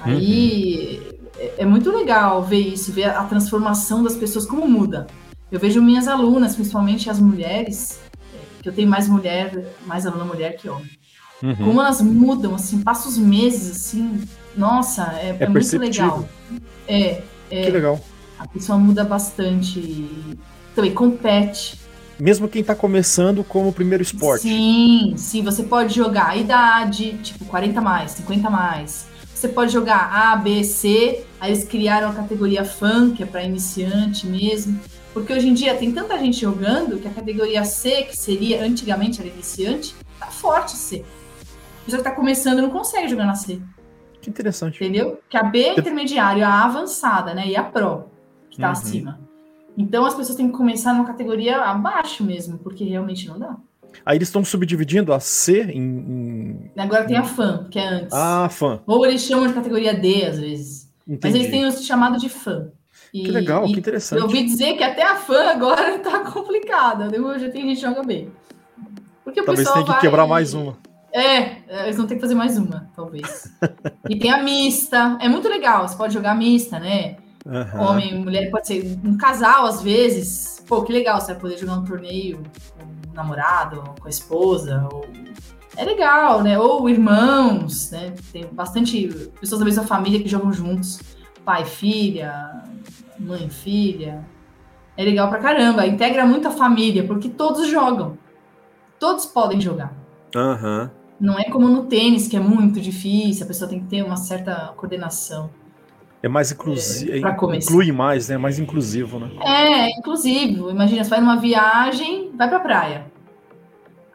Aí uhum. É, é, muito legal ver isso, ver a transformação das pessoas, como muda. Eu vejo minhas alunas, principalmente as mulheres, é, que eu tenho mais mulher, mais aluna mulher que homem. Uhum. Como elas mudam, assim, passa os meses, assim, nossa, é, é, é muito legal. É, é.
Que legal.
A pessoa muda bastante, também compete.
Mesmo quem está começando como primeiro esporte.
Sim, sim, você pode jogar a idade, tipo 40 mais, 50 mais você pode jogar A, B, C. Aí eles criaram a categoria Fan, que é para iniciante mesmo. Porque hoje em dia tem tanta gente jogando que a categoria C, que seria antigamente era iniciante, tá forte C. A pessoa que tá começando não consegue jogar na C.
Que interessante.
Entendeu? Que a B é intermediária, a avançada, né? E a Pro, que tá uhum. acima. Então as pessoas têm que começar numa categoria abaixo mesmo, porque realmente não dá.
Aí eles estão subdividindo a C em, em,
Agora tem a fã, que é antes.
Ah, fã.
Ou eles chamam de categoria D, às vezes. Entendi. Mas eles têm o chamado de fã.
E, que legal, que interessante.
Eu ouvi dizer que até a fã agora tá complicada. Já tem gente que joga bem.
Porque o talvez tenha que vai... quebrar mais uma.
É, eles vão ter que fazer mais uma, talvez. e tem a mista. É muito legal, você pode jogar mista, né? Uhum. Homem, mulher, pode ser um casal às vezes. Pô, que legal, você vai poder jogar um torneio namorado, com a esposa, ou... é legal, né? Ou irmãos, né? Tem bastante pessoas da mesma família que jogam juntos, pai, filha, mãe, filha. É legal pra caramba, integra muito a família, porque todos jogam. Todos podem jogar.
Uhum.
Não é como no tênis, que é muito difícil, a pessoa tem que ter uma certa coordenação.
É mais inclusivo, é, inclui mais, né? É mais inclusivo, né?
É, inclusivo. Imagina, você vai numa viagem, vai pra praia.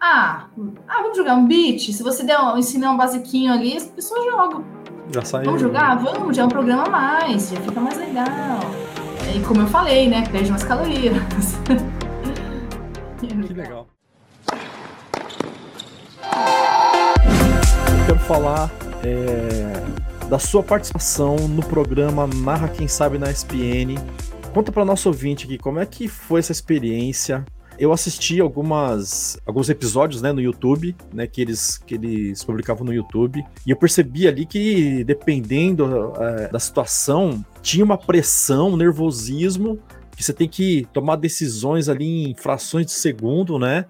Ah, ah vamos jogar um beat? Se você der, ensinar um basiquinho ali, as pessoas jogam.
Já saiu.
Vamos jogar? Vamos, já é um programa a mais, já fica mais legal. E como eu falei, né? Perde mais calorias.
que legal. Eu quero falar é da sua participação no programa Narra Quem Sabe na SPN. Conta para nosso ouvinte aqui como é que foi essa experiência. Eu assisti algumas, alguns episódios né, no YouTube, né, que, eles, que eles publicavam no YouTube, e eu percebi ali que, dependendo é, da situação, tinha uma pressão, um nervosismo, que você tem que tomar decisões ali em frações de segundo, né?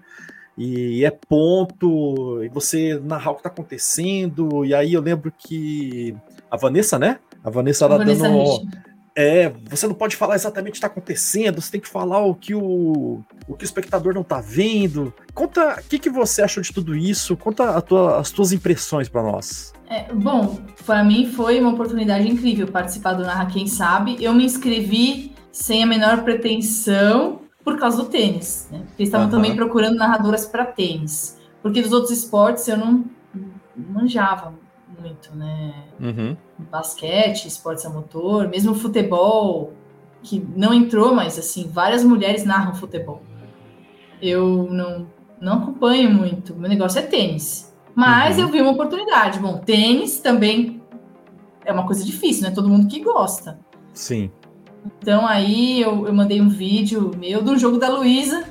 e é ponto, e você narrar o que tá acontecendo, e aí eu lembro que a Vanessa, né? A Vanessa, ela Vanessa dando. É, você não pode falar exatamente o que está acontecendo, você tem que falar o que o, o que o espectador não está vendo. Conta o que, que você achou de tudo isso, conta tua, as tuas impressões para nós.
É, bom, para mim foi uma oportunidade incrível participar do Narra Quem Sabe. Eu me inscrevi sem a menor pretensão por causa do tênis. Né? Eles estavam uhum. também procurando narradoras para tênis. Porque dos outros esportes eu não manjava muito, né? Uhum. Basquete, esportes a motor, mesmo futebol, que não entrou, mas assim, várias mulheres narram futebol. Eu não, não acompanho muito. Meu negócio é tênis. Mas uhum. eu vi uma oportunidade. Bom, tênis também é uma coisa difícil, né? Todo mundo que gosta.
Sim.
Então aí eu, eu mandei um vídeo meu de um jogo da Luísa.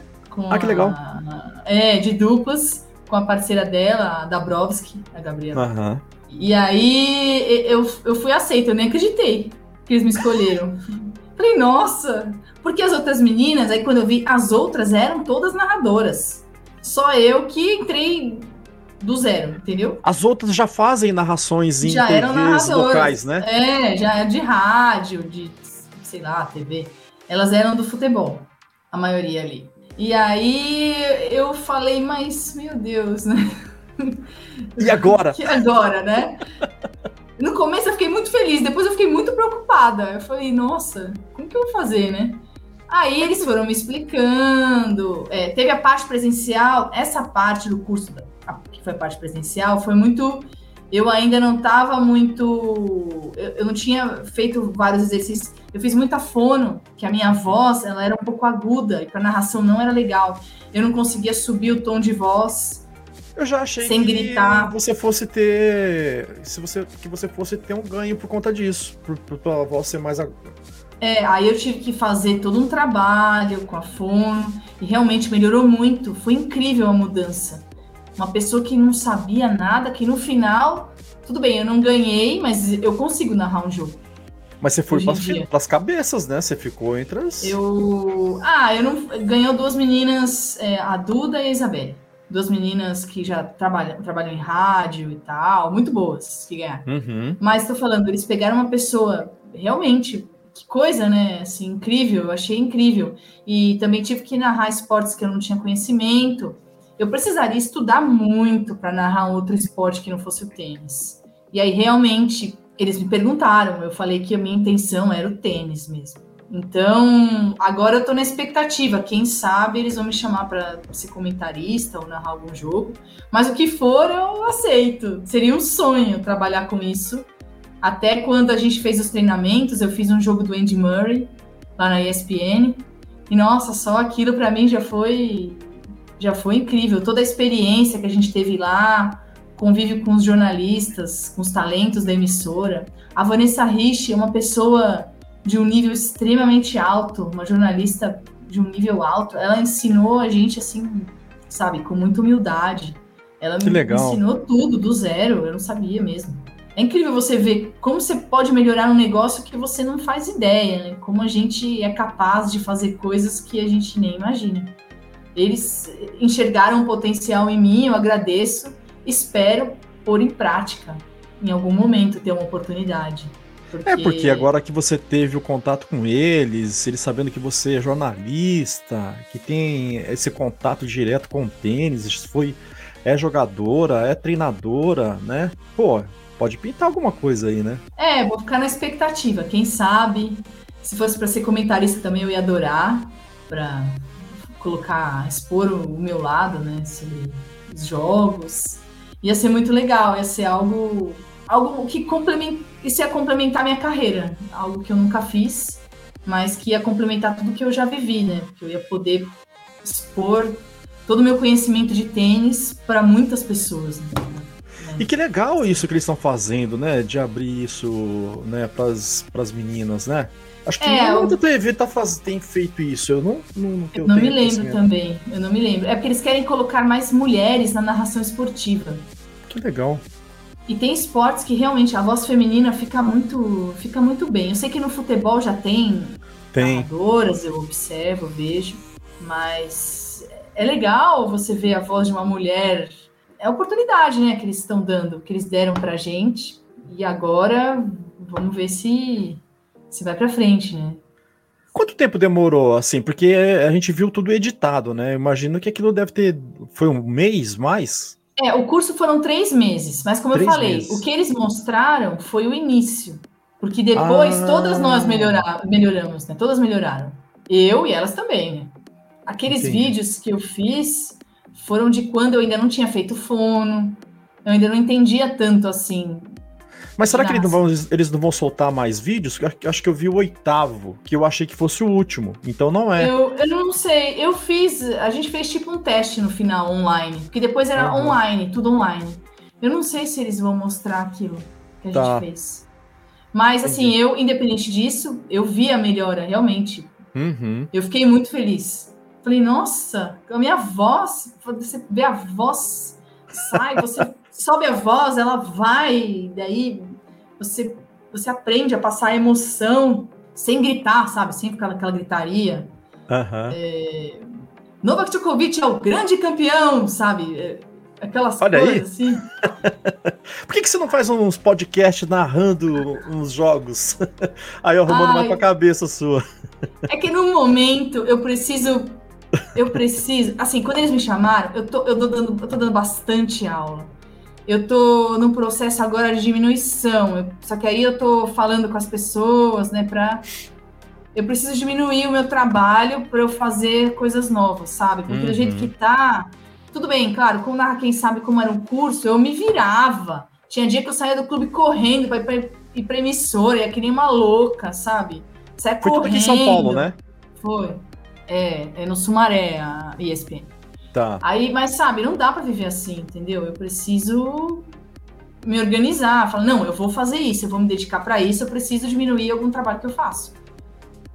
Ah, que legal.
A, é, de duplas, com a parceira dela, a Dabrowski, a Gabriela.
Uhum.
E aí eu, eu fui aceita, eu nem acreditei que eles me escolheram. Falei, nossa, porque as outras meninas, aí quando eu vi, as outras eram todas narradoras. Só eu que entrei do zero, entendeu?
As outras já fazem narrações em
já TVs
locais, né?
É, já é de rádio, de, sei lá, TV. Elas eram do futebol, a maioria ali. E aí eu falei, mas, meu Deus, né?
E agora?
E agora, né? No começo eu fiquei muito feliz, depois eu fiquei muito preocupada. Eu falei, nossa, como que eu vou fazer, né? Aí eles foram me explicando. É, teve a parte presencial, essa parte do curso, que foi a parte presencial, foi muito. Eu ainda não estava muito. Eu, eu, não tinha feito vários exercícios. Eu fiz muita fono, que a minha voz ela era um pouco aguda e para narração não era legal. Eu não conseguia subir o tom de voz.
Eu já achei
sem que gritar.
você fosse ter. Se você, que você fosse ter um ganho por conta disso. Por, por tua voz ser mais.
É, aí eu tive que fazer todo um trabalho com a fono e realmente melhorou muito. Foi incrível a mudança. Uma pessoa que não sabia nada, que no final, tudo bem, eu não ganhei, mas eu consigo narrar um jogo.
Mas você foi para as cabeças, né? Você ficou entre as.
Eu. Ah, eu não. Ganhou duas meninas, é, a Duda e a Isabelle. Duas meninas que já trabalham, trabalham em rádio e tal, muito boas que ganharam.
Uhum.
Mas tô falando, eles pegaram uma pessoa realmente que coisa, né? Assim, incrível, eu achei incrível. E também tive que narrar esportes que eu não tinha conhecimento. Eu precisaria estudar muito para narrar outro esporte que não fosse o tênis. E aí, realmente, eles me perguntaram. Eu falei que a minha intenção era o tênis mesmo. Então, agora eu tô na expectativa. Quem sabe eles vão me chamar para ser comentarista ou narrar algum jogo. Mas o que for, eu aceito. Seria um sonho trabalhar com isso até quando a gente fez os treinamentos, eu fiz um jogo do Andy Murray lá na ESPN. E nossa, só aquilo para mim já foi já foi incrível. Toda a experiência que a gente teve lá, convívio com os jornalistas, com os talentos da emissora. A Vanessa Rich é uma pessoa de um nível extremamente alto, uma jornalista de um nível alto. Ela ensinou a gente assim, sabe, com muita humildade. Ela que me legal. ensinou tudo do zero, eu não sabia mesmo. É incrível você ver como você pode melhorar um negócio que você não faz ideia, né? Como a gente é capaz de fazer coisas que a gente nem imagina. Eles enxergaram um potencial em mim, eu agradeço, espero pôr em prática em algum momento ter uma oportunidade.
Porque... É, porque agora que você teve o contato com eles, eles sabendo que você é jornalista, que tem esse contato direto com o tênis, foi é jogadora, é treinadora, né? Pô, pode pintar alguma coisa aí, né?
É, vou ficar na expectativa. Quem sabe, se fosse para ser comentarista também eu ia adorar, para colocar, expor o meu lado, né, sobre os jogos. Ia ser muito legal, ia ser algo, algo que complementa, isso ia complementar minha carreira, algo que eu nunca fiz, mas que ia complementar tudo que eu já vivi, né? Que eu ia poder expor todo o meu conhecimento de tênis para muitas pessoas. Né?
E que legal isso que eles estão fazendo, né? De abrir isso, né, pras, pras meninas, né? Acho que é, nenhuma o... TV tá faz... tem feito isso. Eu não, não,
eu não me lembro também. Eu não me lembro. É porque eles querem colocar mais mulheres na narração esportiva.
Que legal.
E tem esportes que realmente a voz feminina fica muito, fica muito bem. Eu sei que no futebol já tem,
tem.
narradoras, eu observo, vejo, mas é legal você ver a voz de uma mulher é a oportunidade, né, que eles estão dando, que eles deram pra gente. E agora vamos ver se se vai para frente, né?
Quanto tempo demorou, assim? Porque a gente viu tudo editado, né? Imagino que aquilo deve ter. Foi um mês mais?
É, o curso foram três meses, mas como três eu falei, meses. o que eles mostraram foi o início. Porque depois ah. todas nós melhorar, melhoramos, né? Todas melhoraram. Eu e elas também, né? Aqueles Entendi. vídeos que eu fiz foram de quando eu ainda não tinha feito fono, eu ainda não entendia tanto assim.
Mas será que eles não, vão, eles não vão soltar mais vídeos? Acho que eu vi o oitavo, que eu achei que fosse o último. Então não é.
Eu, eu não sei. Eu fiz. A gente fez tipo um teste no final online. Porque depois era uhum. online, tudo online. Eu não sei se eles vão mostrar aquilo que a tá. gente fez. Mas, assim, Entendi. assim, eu, independente disso, eu vi a melhora, realmente.
Uhum.
Eu fiquei muito feliz. Falei, nossa, a minha voz, você vê a voz, sai, você sobe a voz, ela vai, daí você, você aprende a passar a emoção sem gritar, sabe? Sem ficar naquela gritaria.
Uhum. É,
Novak Djokovic é o grande campeão, sabe? É, aquelas
Olha
coisas
aí.
assim.
Por que, que você não faz uns podcasts narrando uns jogos? Aí eu arrumando Ai, uma pra cabeça sua.
É que no momento eu preciso eu preciso. Assim, quando eles me chamaram, eu tô, eu tô, dando, eu tô dando bastante aula. Eu tô num processo agora de diminuição. Eu, só que aí eu tô falando com as pessoas, né, pra. Eu preciso diminuir o meu trabalho para eu fazer coisas novas, sabe? Porque uhum. do jeito que tá. Tudo bem, claro, como narra quem sabe como era um curso, eu me virava. Tinha dia que eu saía do clube correndo para ir pra, ir pra emissora, ia que nem uma louca, sabe?
Sai Foi correndo. aqui em São Paulo, né?
Foi. É, é no Sumaré, a ESPN.
Tá.
Aí, mas sabe, não dá para viver assim, entendeu? Eu preciso me organizar, falar, não, eu vou fazer isso, eu vou me dedicar para isso, eu preciso diminuir algum trabalho que eu faço.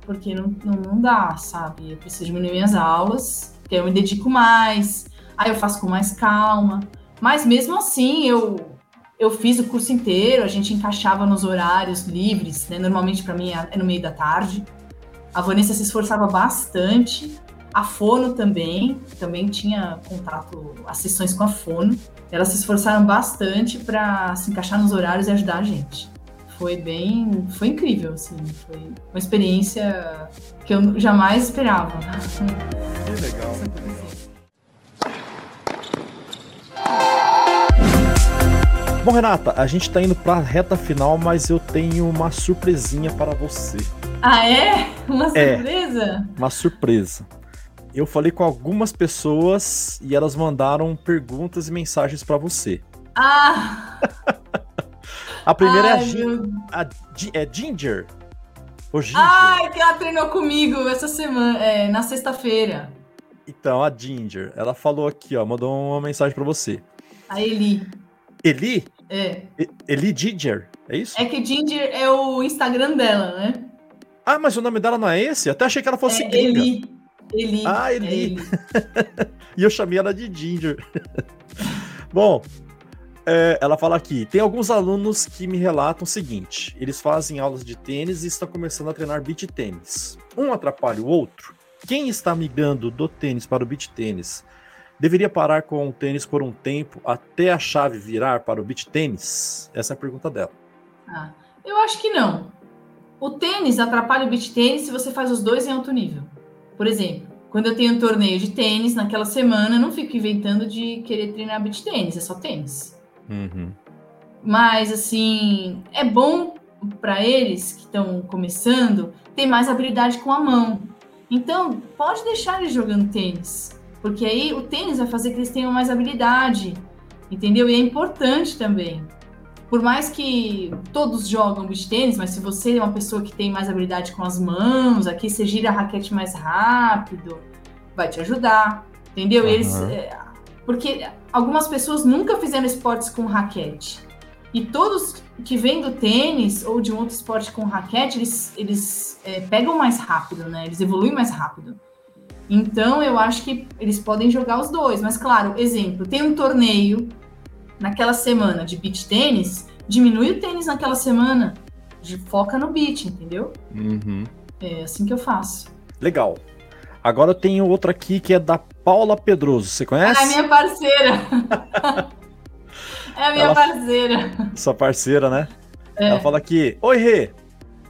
Porque não, não, não dá, sabe? Eu preciso diminuir minhas aulas, porque eu me dedico mais, aí eu faço com mais calma. Mas mesmo assim, eu eu fiz o curso inteiro, a gente encaixava nos horários livres, né? Normalmente para mim é no meio da tarde. A Vanessa se esforçava bastante. A Fono também, também tinha contato, as sessões com a Fono. Elas se esforçaram bastante para se encaixar nos horários e ajudar a gente. Foi bem, foi incrível, assim, foi uma experiência que eu jamais esperava.
Que legal. Bom, Renata, a gente está indo para a reta final, mas eu tenho uma surpresinha para você.
Ah, é? Uma
é,
surpresa?
É, uma surpresa. Eu falei com algumas pessoas e elas mandaram perguntas e mensagens para você.
Ah!
a primeira Ai, é a, a, é Ginger.
O Ginger. Ai, que ela treinou comigo essa semana, é, na sexta-feira.
Então, a Ginger, ela falou aqui, ó, mandou uma mensagem para você.
A Eli.
Eli?
É.
Eli Ginger, é isso?
É que Ginger é o Instagram dela, né?
Ah, mas o nome dela não é esse? Até achei que ela fosse
é Eli. Eli.
Ah, Eli. É Eli. e eu chamei ela de Ginger. Bom, é, ela fala aqui: tem alguns alunos que me relatam o seguinte: eles fazem aulas de tênis e estão começando a treinar beach tênis. Um atrapalha o outro. Quem está migrando do tênis para o beach tênis deveria parar com o tênis por um tempo até a chave virar para o beach tênis? Essa é a pergunta dela.
Ah, eu acho que não. O tênis atrapalha o beach tênis se você faz os dois em alto nível. Por exemplo, quando eu tenho um torneio de tênis naquela semana, eu não fico inventando de querer treinar beach tênis, é só tênis.
Uhum.
Mas, assim, é bom para eles que estão começando ter mais habilidade com a mão. Então, pode deixar eles jogando tênis, porque aí o tênis vai fazer que eles tenham mais habilidade, entendeu? E é importante também por mais que todos jogam beach tênis, mas se você é uma pessoa que tem mais habilidade com as mãos, aqui você gira a raquete mais rápido, vai te ajudar, entendeu? Uhum. Eles, é, porque algumas pessoas nunca fizeram esportes com raquete. E todos que vêm do tênis ou de um outro esporte com raquete, eles, eles é, pegam mais rápido, né? Eles evoluem mais rápido. Então, eu acho que eles podem jogar os dois. Mas, claro, exemplo, tem um torneio naquela semana de beach tênis, diminui o tênis naquela semana, foca no beach, entendeu?
Uhum.
É assim que eu faço.
Legal. Agora eu tenho outra aqui que é da Paula Pedroso. Você conhece?
É minha parceira. é a minha Ela... parceira.
Sua parceira, né? É. Ela fala aqui: Oi, Rê.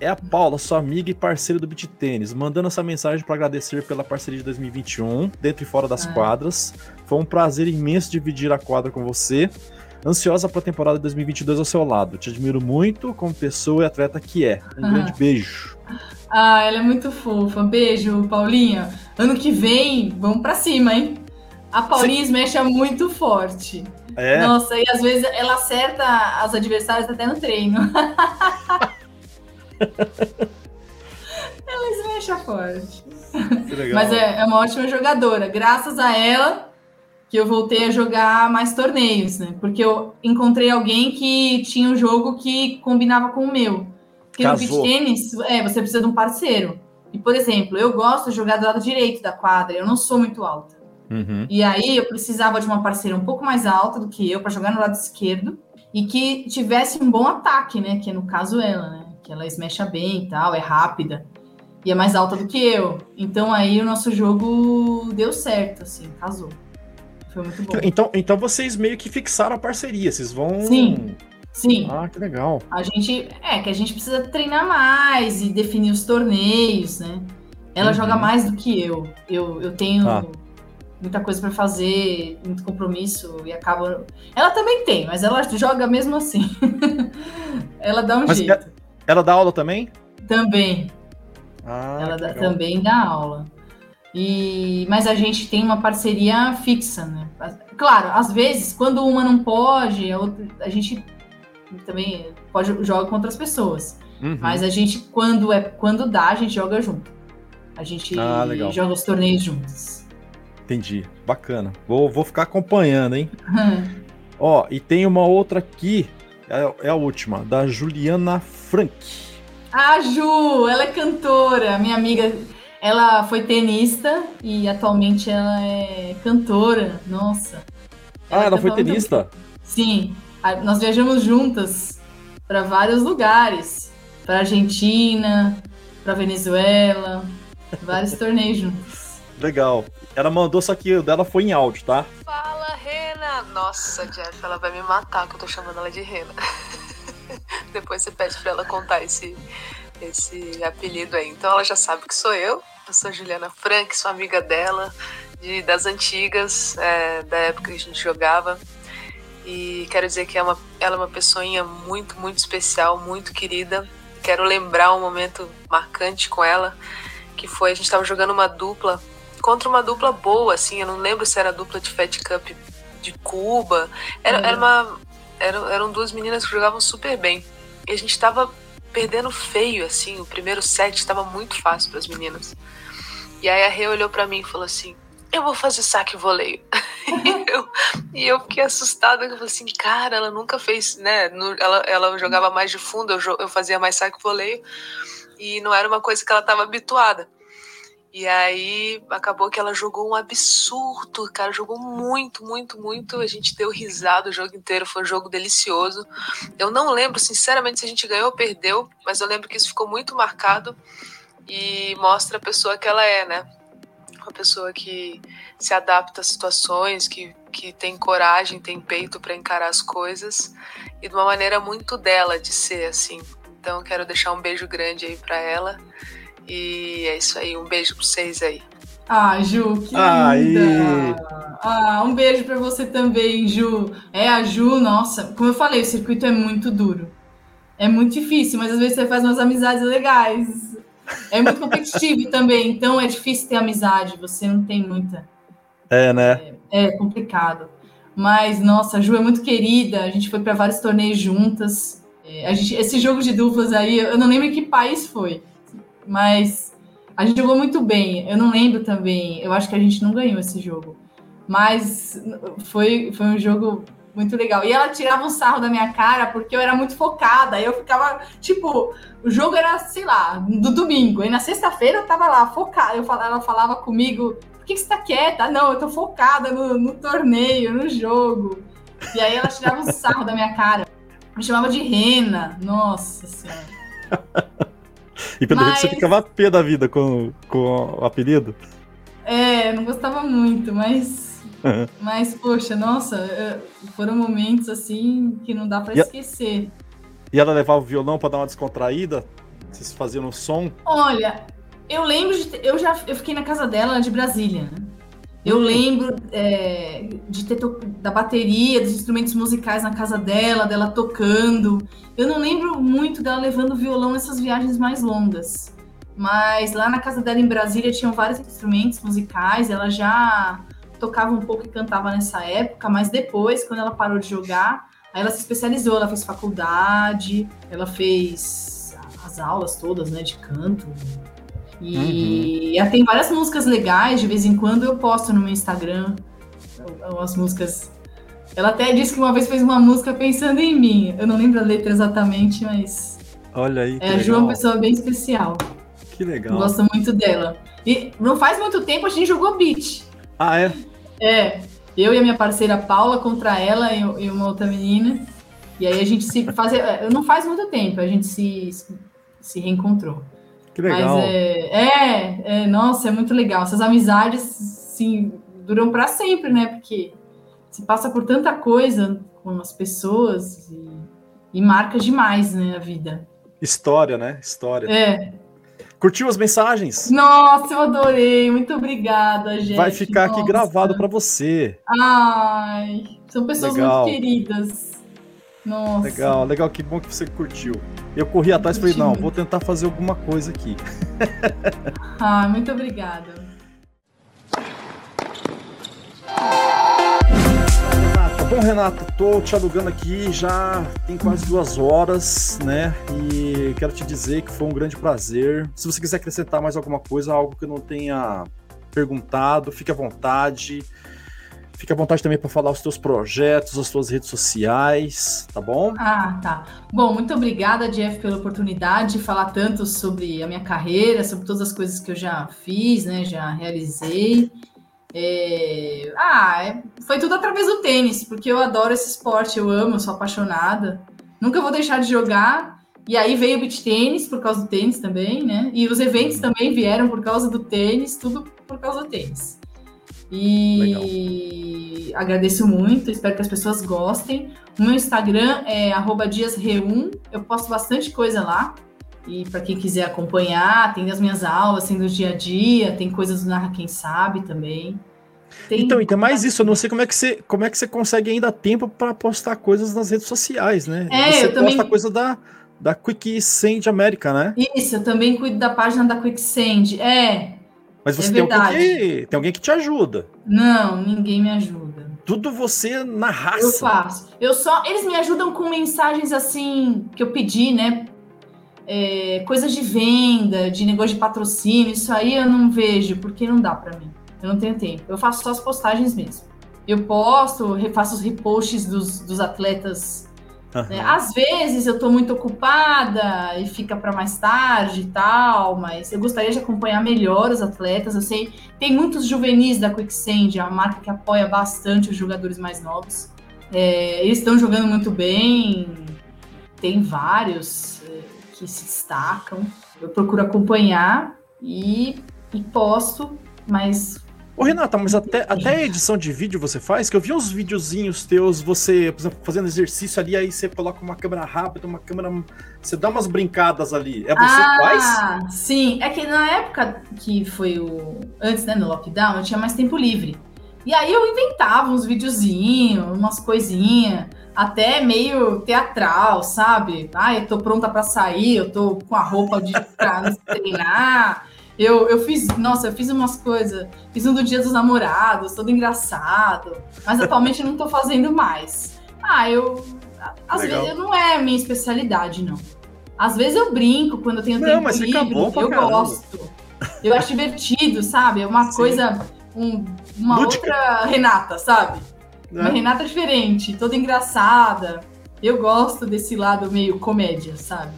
É a Paula, sua amiga e parceira do Beat Tênis, mandando essa mensagem para agradecer pela parceria de 2021, dentro e fora das ah. quadras. Foi um prazer imenso dividir a quadra com você. Ansiosa para a temporada 2022 ao seu lado. Te admiro muito como pessoa e atleta que é. Um grande beijo.
Ah, ela é muito fofa. Beijo, Paulinha. Ano que vem, vamos para cima, hein? A Paulinha Sim. mexe muito forte. É. Nossa, e às vezes ela acerta as adversárias até no treino. ela esmecha forte. Mas é, é uma ótima jogadora. Graças a ela que eu voltei a jogar mais torneios, né? Porque eu encontrei alguém que tinha um jogo que combinava com o meu. Porque Casou. no beach tênis, é, você precisa de um parceiro. E, por exemplo, eu gosto de jogar do lado direito da quadra, eu não sou muito alta. Uhum. E aí eu precisava de uma parceira um pouco mais alta do que eu para jogar no lado esquerdo e que tivesse um bom ataque, né? Que é no caso ela, né? Que ela esmecha bem e tal, é rápida e é mais alta do que eu. Então aí o nosso jogo deu certo, assim, casou. Foi muito bom.
Então, então vocês meio que fixaram a parceria, vocês vão.
Sim. Sim.
Ah, que legal.
A gente. É, que a gente precisa treinar mais e definir os torneios, né? Ela uhum. joga mais do que eu. Eu, eu tenho. Ah muita coisa para fazer, muito compromisso e acaba. Ela também tem, mas ela joga mesmo assim. ela dá um mas jeito.
Ela dá aula também?
Também. Ah, ela dá, também dá aula. E, mas a gente tem uma parceria fixa, né? Claro, às vezes, quando uma não pode, a, outra, a gente também pode joga com outras pessoas. Uhum. Mas a gente, quando é quando dá, a gente joga junto. A gente ah, joga os torneios juntos.
Entendi. Bacana. Vou, vou ficar acompanhando, hein? Ó, e tem uma outra aqui, é, é, a última, da Juliana Frank.
Ah, Ju, ela é cantora, minha amiga. Ela foi tenista e atualmente ela é cantora. Nossa.
Ela ah, ela foi tenista? Muito...
Sim. Nós viajamos juntas para vários lugares, para Argentina, para Venezuela, vários torneios juntos.
Legal. Ela mandou, só que o dela foi em áudio, tá?
Fala, Rena! Nossa, Jeff, ela vai me matar que eu tô chamando ela de Rena. Depois você pede pra ela contar esse, esse apelido aí. Então ela já sabe que sou eu. Eu sou Juliana Frank, sou amiga dela, de, das antigas, é, da época que a gente jogava. E quero dizer que é uma, ela é uma pessoinha muito, muito especial, muito querida. Quero lembrar um momento marcante com ela, que foi a gente estava jogando uma dupla contra uma dupla boa, assim. Eu não lembro se era a dupla de Fed Cup de Cuba. Era, uhum. era uma, era, eram duas meninas que jogavam super bem. E a gente tava perdendo feio, assim. O primeiro set estava muito fácil para as meninas. E aí a Rê olhou para mim e falou assim: Eu vou fazer saque e voleio. e, eu, e eu fiquei assustada. Eu falei assim: Cara, ela nunca fez, né? Ela, ela jogava mais de fundo, eu, eu fazia mais saque e voleio. E não era uma coisa que ela estava habituada. E aí acabou que ela jogou um absurdo, cara, jogou muito, muito, muito. A gente deu risada o jogo inteiro, foi um jogo delicioso. Eu não lembro, sinceramente, se a gente ganhou ou perdeu, mas eu lembro que isso ficou muito marcado e mostra a pessoa que ela é, né? Uma pessoa que se adapta às situações, que, que tem coragem, tem peito para encarar as coisas e de uma maneira muito dela de ser assim. Então quero deixar um beijo grande aí para ela e é isso aí, um beijo para vocês aí.
Ah, Ju, que linda! Ah, um beijo para você também, Ju. É, a Ju, nossa, como eu falei, o circuito é muito duro. É muito difícil, mas às vezes você faz umas amizades legais. É muito competitivo também, então é difícil ter amizade, você não tem muita.
É, né?
É, é complicado. Mas, nossa, a Ju é muito querida, a gente foi para vários torneios juntas. É, a gente, esse jogo de duplas aí, eu não lembro em que país foi mas a gente jogou muito bem. Eu não lembro também, eu acho que a gente não ganhou esse jogo, mas foi, foi um jogo muito legal. E ela tirava um sarro da minha cara porque eu era muito focada. Eu ficava, tipo, o jogo era, sei lá, do domingo. E na sexta-feira eu tava lá, focada. Eu falava, ela falava comigo, por que, que você tá quieta? Não, eu tô focada no, no torneio, no jogo. E aí ela tirava um sarro da minha cara. Me chamava de Rena. Nossa Senhora.
E pelo Mas... você ficava pé da vida com, com o apelido?
É, não gostava muito, mas. Uhum. Mas, poxa, nossa, foram momentos assim que não dá para esquecer.
E ela levava o violão para dar uma descontraída? Vocês faziam um som?
Olha, eu lembro de. Eu já eu fiquei na casa dela de Brasília, né? Eu lembro é, de ter da bateria, dos instrumentos musicais na casa dela, dela tocando. Eu não lembro muito dela levando violão nessas viagens mais longas. Mas lá na casa dela em Brasília tinham vários instrumentos musicais, ela já tocava um pouco e cantava nessa época, mas depois, quando ela parou de jogar, aí ela se especializou, ela fez faculdade, ela fez as aulas todas, né, de canto, e uhum. tem várias músicas legais, de vez em quando eu posto no meu Instagram as músicas. Ela até disse que uma vez fez uma música pensando em mim. Eu não lembro a letra exatamente, mas.
Olha aí.
É, a Ju é uma pessoa bem especial.
Que legal.
Gosto muito dela. E não faz muito tempo a gente jogou beat.
Ah, é?
É. Eu e a minha parceira Paula contra ela e uma outra menina. E aí a gente se fazia. É, não faz muito tempo, a gente se, se reencontrou.
Que legal.
Mas é, é, é, nossa, é muito legal. Essas amizades, sim, duram para sempre, né? Porque se passa por tanta coisa com as pessoas e, e marca demais, né, a vida.
História, né? História.
É.
Curtiu as mensagens?
Nossa, eu adorei. Muito obrigada, gente.
Vai ficar Nossa. aqui gravado para você.
Ai, são pessoas Legal. muito queridas. Nossa.
Legal, legal, que bom que você curtiu. Eu corri atrás e falei, não, vou tentar fazer alguma coisa aqui.
ah, muito obrigada.
Bom, Renato, tô te alugando aqui já tem quase duas horas, né? E quero te dizer que foi um grande prazer. Se você quiser acrescentar mais alguma coisa, algo que eu não tenha perguntado, fique à vontade. Fique à vontade também para falar os teus projetos, as tuas redes sociais, tá bom?
Ah, tá. Bom, muito obrigada, Jeff, pela oportunidade de falar tanto sobre a minha carreira, sobre todas as coisas que eu já fiz, né? Já realizei. É... Ah, é... foi tudo através do tênis, porque eu adoro esse esporte, eu amo, eu sou apaixonada. Nunca vou deixar de jogar. E aí veio o beach tênis por causa do tênis também, né? E os eventos também vieram por causa do tênis, tudo por causa do tênis. E Legal. agradeço muito, espero que as pessoas gostem. O meu Instagram é diasreum, eu posto bastante coisa lá. E para quem quiser acompanhar, tem as minhas aulas, tem do dia a dia, tem coisas do Narra Quem Sabe também.
Tem então, então mais isso, eu não sei como é que você, como é que você consegue ainda tempo para postar coisas nas redes sociais, né?
É,
você
eu posta também...
coisa da, da Quick Send América, né?
Isso, eu também cuido da página da Quick Send. É,
mas você é tem, alguém que, tem alguém que te ajuda.
Não, ninguém me ajuda.
Tudo você na raça.
Eu faço. Eu só. Eles me ajudam com mensagens assim que eu pedi, né? É, coisas de venda, de negócio de patrocínio, isso aí eu não vejo, porque não dá para mim. Eu não tenho tempo. Eu faço só as postagens mesmo. Eu posto, refaço os reposts dos, dos atletas Uhum. Né? Às vezes eu estou muito ocupada e fica para mais tarde e tal, mas eu gostaria de acompanhar melhor os atletas. Eu sei, tem muitos juvenis da Quicksand, é uma marca que apoia bastante os jogadores mais novos. É, eles estão jogando muito bem, tem vários é, que se destacam. Eu procuro acompanhar e, e posto, mas
Ô, Renata, mas até, até edição de vídeo você faz? Que eu vi uns videozinhos teus, você, por exemplo, fazendo exercício ali, aí você coloca uma câmera rápida, uma câmera. Você dá umas brincadas ali. É você ah, faz?
Sim, é que na época que foi o. Antes, né, no lockdown, eu tinha mais tempo livre. E aí eu inventava uns videozinhos, umas coisinhas, até meio teatral, sabe? Ah, eu tô pronta para sair, eu tô com a roupa de pra treinar. Eu, eu fiz, nossa, eu fiz umas coisas. Fiz um do Dia dos Namorados, todo engraçado. Mas atualmente eu não tô fazendo mais. Ah, eu. Às Legal. vezes não é a minha especialidade, não. Às vezes eu brinco quando eu tenho não, tempo mas livre. Eu caramba. gosto. Eu acho divertido, sabe? É uma Sim. coisa. Um, uma Lúdica. outra Renata, sabe? É. Uma Renata diferente, toda engraçada. Eu gosto desse lado meio comédia, sabe?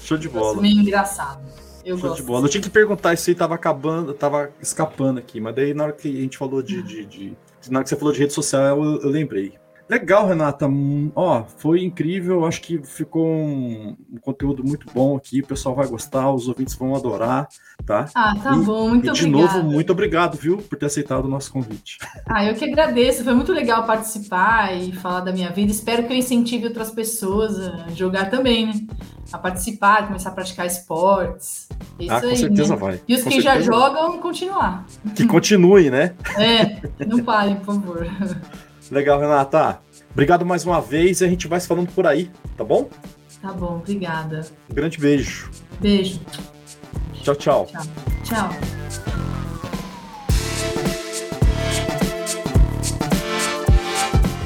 Show de bola.
meio engraçado. Eu Show gosto.
de bola. Eu tinha que perguntar se tava acabando, tava escapando aqui, mas daí na hora que a gente falou de. de, de na hora que você falou de rede social, eu, eu lembrei. Legal, Renata. Ó, foi incrível. Acho que ficou um, um, conteúdo muito bom aqui. O pessoal vai gostar, os ouvintes vão adorar, tá?
Ah, tá e, bom. Muito
e
de
novo, muito obrigado, viu, por ter aceitado o nosso convite.
Ah, eu que agradeço. Foi muito legal participar e falar da minha vida. Espero que eu incentive outras pessoas a jogar também, né? A participar, a começar a praticar esportes. Isso
ah, com
aí,
certeza
né?
vai.
E os
com
que já
certeza.
jogam, continuar.
Que continue, né?
É, não parem, por favor.
Legal, Renata. Obrigado mais uma vez e a gente vai se falando por aí, tá bom?
Tá bom, obrigada.
Um grande beijo.
Beijo.
Tchau, tchau.
Tchau. Tchau.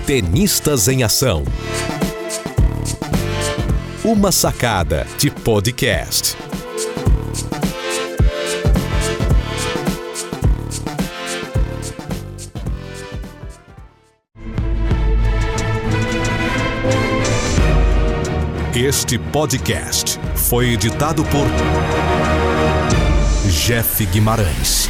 Tenistas em Ação. Uma sacada de podcast. Este podcast foi editado por Jeff Guimarães.